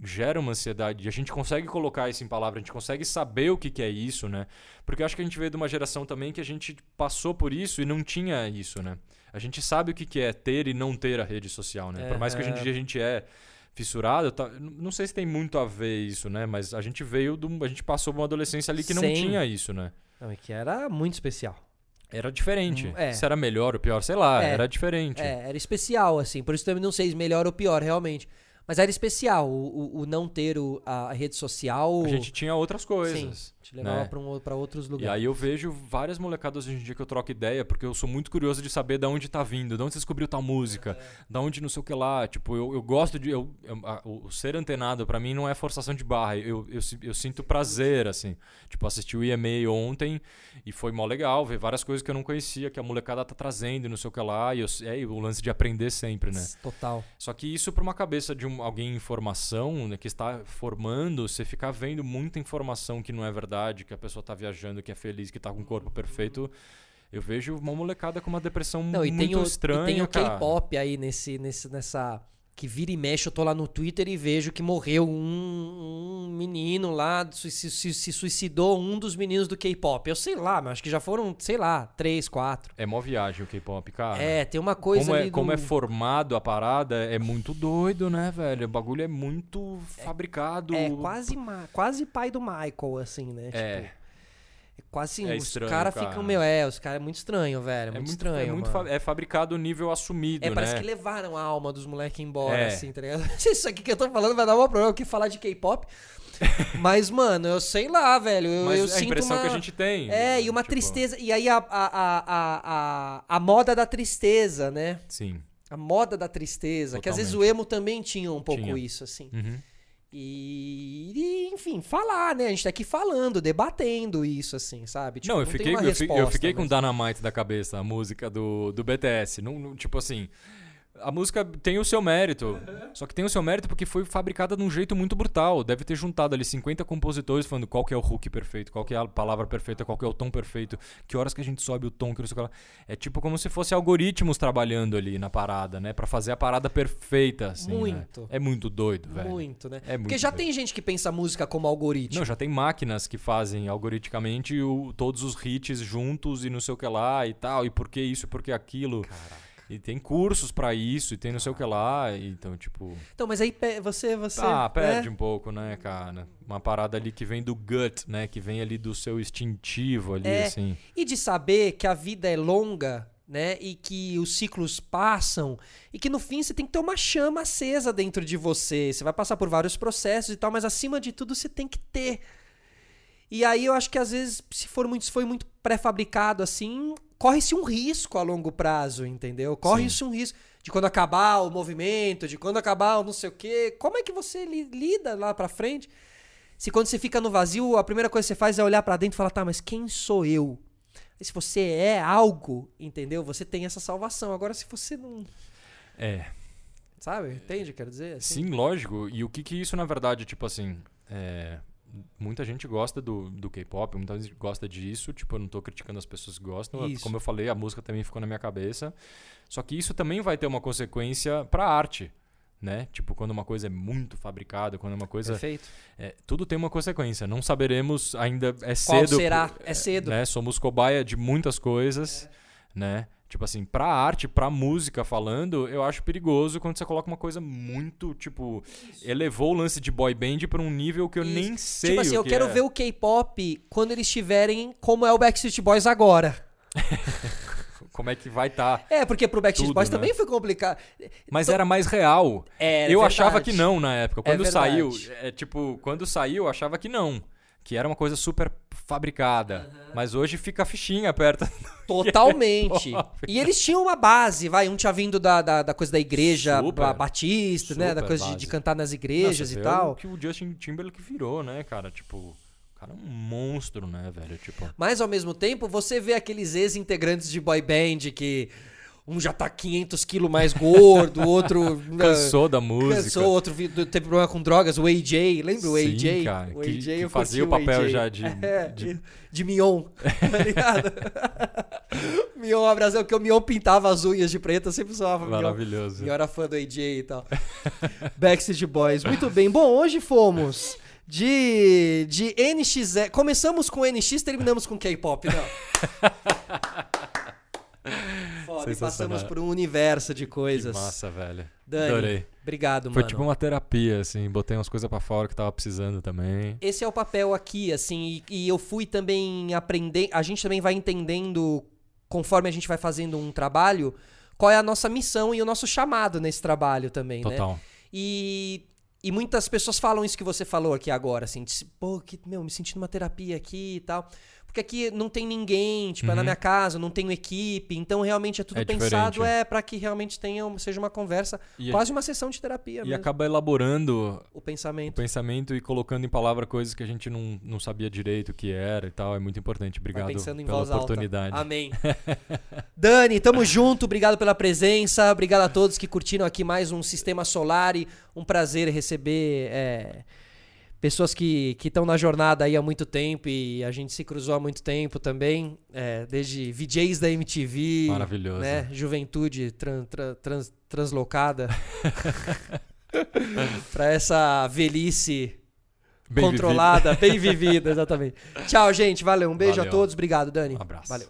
gera uma ansiedade e a gente consegue colocar isso em palavras, a gente consegue saber o que, que é isso, né? Porque eu acho que a gente veio de uma geração também que a gente passou por isso e não tinha isso, né? A gente sabe o que, que é ter e não ter a rede social, né? Por mais que hoje em dia a gente é fissurado, tá- não sei se tem muito a ver isso, né? Mas a gente veio, do, a gente passou uma adolescência ali que não Sim. tinha isso, né? Não, é que era muito especial. Era diferente. Hum, é. Se era melhor ou pior, sei lá, É. era diferente. É, era especial, assim. Por isso também não sei se melhor ou pior, realmente. Mas era especial o, o- o não ter o- a, a rede social. A gente tinha outras Sim, coisas. Te levava né? pra, um, outros E lugares. aí eu vejo várias molecadas hoje em dia que eu troco ideia, porque eu sou muito curioso de saber de onde tá vindo, de onde você descobriu tal música, da onde não sei o que lá. Tipo, eu, eu gosto de. Eu, eu- a- o ser antenado pra mim não é forçação de barra. Eu, eu, eu sinto prazer, assim. Tipo, assisti o EMA ontem e foi mó legal ver várias coisas que eu não conhecia, que a molecada tá trazendo e não sei o que lá. E eu, é e o lance de aprender sempre, né? Total. Só que isso para uma cabeça de um, alguém em formação, né, que está formando, você ficar vendo muita informação que não é verdade, que a pessoa tá viajando, que é feliz, que tá com o corpo perfeito. Eu vejo uma molecada com uma depressão Não, e muito tem o, estranha, e tem o. K-pop aí nesse, nesse, nessa. Que vira e mexe, eu tô lá no Twitter e vejo que morreu um, um menino lá, se, se- se- suicidou um dos meninos do K-pop. Eu sei lá, mas acho que já foram, sei lá, três, quatro. É mó viagem o K-pop, cara. É, tem uma coisa como, é, do... como é formado a parada, é muito doido, né, velho? O bagulho é muito fabricado. É quase, ma- quase pai do Michael, assim, né? É. Tipo, é quase assim, É os caras cara. ficam, meu, é, os caras é muito estranho, velho. É, muito, estranho. é, muito fa- é fabricado nível assumido, É, parece né? que levaram a alma dos moleques embora, É. assim, tá ligado? Isso aqui que eu tô falando vai dar um problema aqui falar de K-pop. Mas, mano, eu sei lá, velho. Eu, Mas eu é a sinto impressão uma... que a gente tem. É, e uma tipo, tristeza. E aí a, a, a, a, a, a moda da tristeza, né? Sim. A moda da tristeza. Que às vezes o Totalmente. emo também tinha um pouco Tinha. isso, assim. Uhum. E, e, enfim, falar, né? A gente tá aqui falando, debatendo isso, assim, sabe? Tipo, não, eu tem fiquei, eu, fi- eu resposta, fiquei com mas- Dynamite da cabeça, a música do, do BTS. Não, não- tipo assim, a música tem o seu mérito. Só que tem o seu mérito porque foi fabricada de um jeito muito brutal. Deve ter juntado ali 50 compositores falando qual que é o hook perfeito, qual que é a palavra perfeita, qual que é o tom perfeito, que horas que a gente sobe o tom, que não sei o que lá. É tipo como se fosse algoritmos trabalhando ali na parada, né? Pra fazer a parada perfeita, assim, né? Muito. É muito doido, velho. Muito, né? É muito Porque já doido. tem gente que pensa a música como algoritmo. Não, já tem máquinas que fazem algoriticamente o- todos os hits juntos e não sei o que lá e tal, e por que isso, por que aquilo. E tem cursos pra isso, e tem não sei o que lá, então, tipo. Então, mas aí você, você. Ah, perde né? um pouco, né, cara? Uma parada ali que vem do gut, né? Que vem ali do seu instintivo ali, É. assim. E de saber que a vida é longa, né? E que os ciclos passam. E que no fim você tem que ter uma chama acesa dentro de você. Você vai passar por vários processos e tal, mas acima de tudo você tem que ter. E aí eu acho que às vezes, se for muito, se foi muito pré-fabricado assim, corre-se um risco a longo prazo, entendeu? Corre-se um risco de quando acabar o movimento, de quando acabar o não sei o quê. Como é que você li- lida lá pra frente? Se quando você fica no vazio, a primeira coisa que você faz é olhar pra dentro e falar, tá, mas quem sou eu? E se você é algo, entendeu? Você tem essa salvação. Agora, se você não. É. Sabe? Entende? Quero dizer? Assim? Sim, lógico. E o que que isso, na verdade, tipo assim. É... Muita gente gosta do, do K-pop, muita gente gosta disso. Tipo, eu não tô criticando as pessoas que gostam. Isso. Como eu falei, a música também ficou na minha cabeça. Só que isso também vai ter uma consequência pra arte. Né? Tipo, quando uma coisa é muito fabricada, quando uma coisa. Perfeito. é, tudo tem uma consequência. Não saberemos ainda. É Qual cedo. será? É cedo. né? Somos cobaia de muitas coisas, né? Tipo assim, pra arte, pra música falando, eu acho perigoso quando você coloca uma coisa muito, tipo, elevou o lance de boy band pra um nível que eu Isso. nem sei tipo assim, eu que quero é. ver o K-pop quando eles estiverem como é o Backstreet Boys agora. como é que vai estar. É, porque pro Backstreet Boys né? também foi complicado. Mas era mais real. É, eu verdade. achava que não na época. É Quando saiu, verdade. é tipo, quando saiu, eu achava que não. Que era uma coisa super fabricada. Mas hoje fica a fichinha perto. Totalmente. e eles tinham uma base, vai. Um tinha vindo da, da, da coisa da igreja Super, ba- batista, né? Da super coisa de, de cantar nas igrejas Nossa, e tal. O que o Justin Timberlake virou, né, cara? Tipo, o cara é um monstro, né, velho? Tipo, Mas ao mesmo tempo, você vê aqueles ex-integrantes de boy band que um já tá 500 quilos mais gordo, o outro cansou da música. Cansou, outro teve problema com drogas, o AJ, lembra o Sim, AJ? cara, o que- AJ que eu fazia o papel já de- É, de- de, Mion, tá ligado? Mion abraçou, porque o Mion pintava as unhas de preto, eu sempre zoava o Mion. Maravilhoso. Eu era fã do AJ e tal. Backstreet Boys. Muito bem. Bom, hoje fomos de, de NX. Começamos com NX, terminamos com K-pop, não. Foda, e passamos por um universo de Que coisas. massa, velho. Dani, Adorei. obrigado, Foi mano. tipo uma terapia, assim. Botei umas coisas pra fora que tava precisando também. Esse é o papel aqui, assim, e, e eu fui também aprender. A gente também vai entendendo, conforme a gente vai fazendo um trabalho, qual é a nossa missão e o nosso chamado nesse trabalho também, né? Total. E, e muitas pessoas falam isso que você falou aqui agora, assim, de, pô, que, meu, me sentindo uma terapia aqui e tal. Porque aqui não tem ninguém, tipo, é na Uhum. minha casa, não tenho equipe, então realmente é tudo É pensado diferente. é para que realmente tenha, seja uma conversa, E, quase uma sessão de terapia e mesmo, acaba elaborando o o pensamento. pensamento e colocando em palavra coisas que a gente não, não sabia direito o que era e tal. É muito importante. Obrigado pela oportunidade. alta. Amém. Dani, tamo junto. Obrigado pela presença. Obrigado a todos que curtiram aqui mais um Sistema Solar. E um prazer receber é, pessoas que estão na jornada aí há muito tempo e a gente se cruzou há muito tempo também. é, desde VJs da MTV. Maravilhoso. Né? Juventude tran- tran- trans- translocada. pra essa velhice Bem controlada, bem vivida, exatamente. Tchau, gente. Valeu. Um beijo a Valeu. todos. Obrigado, Dani. Um abraço. Valeu.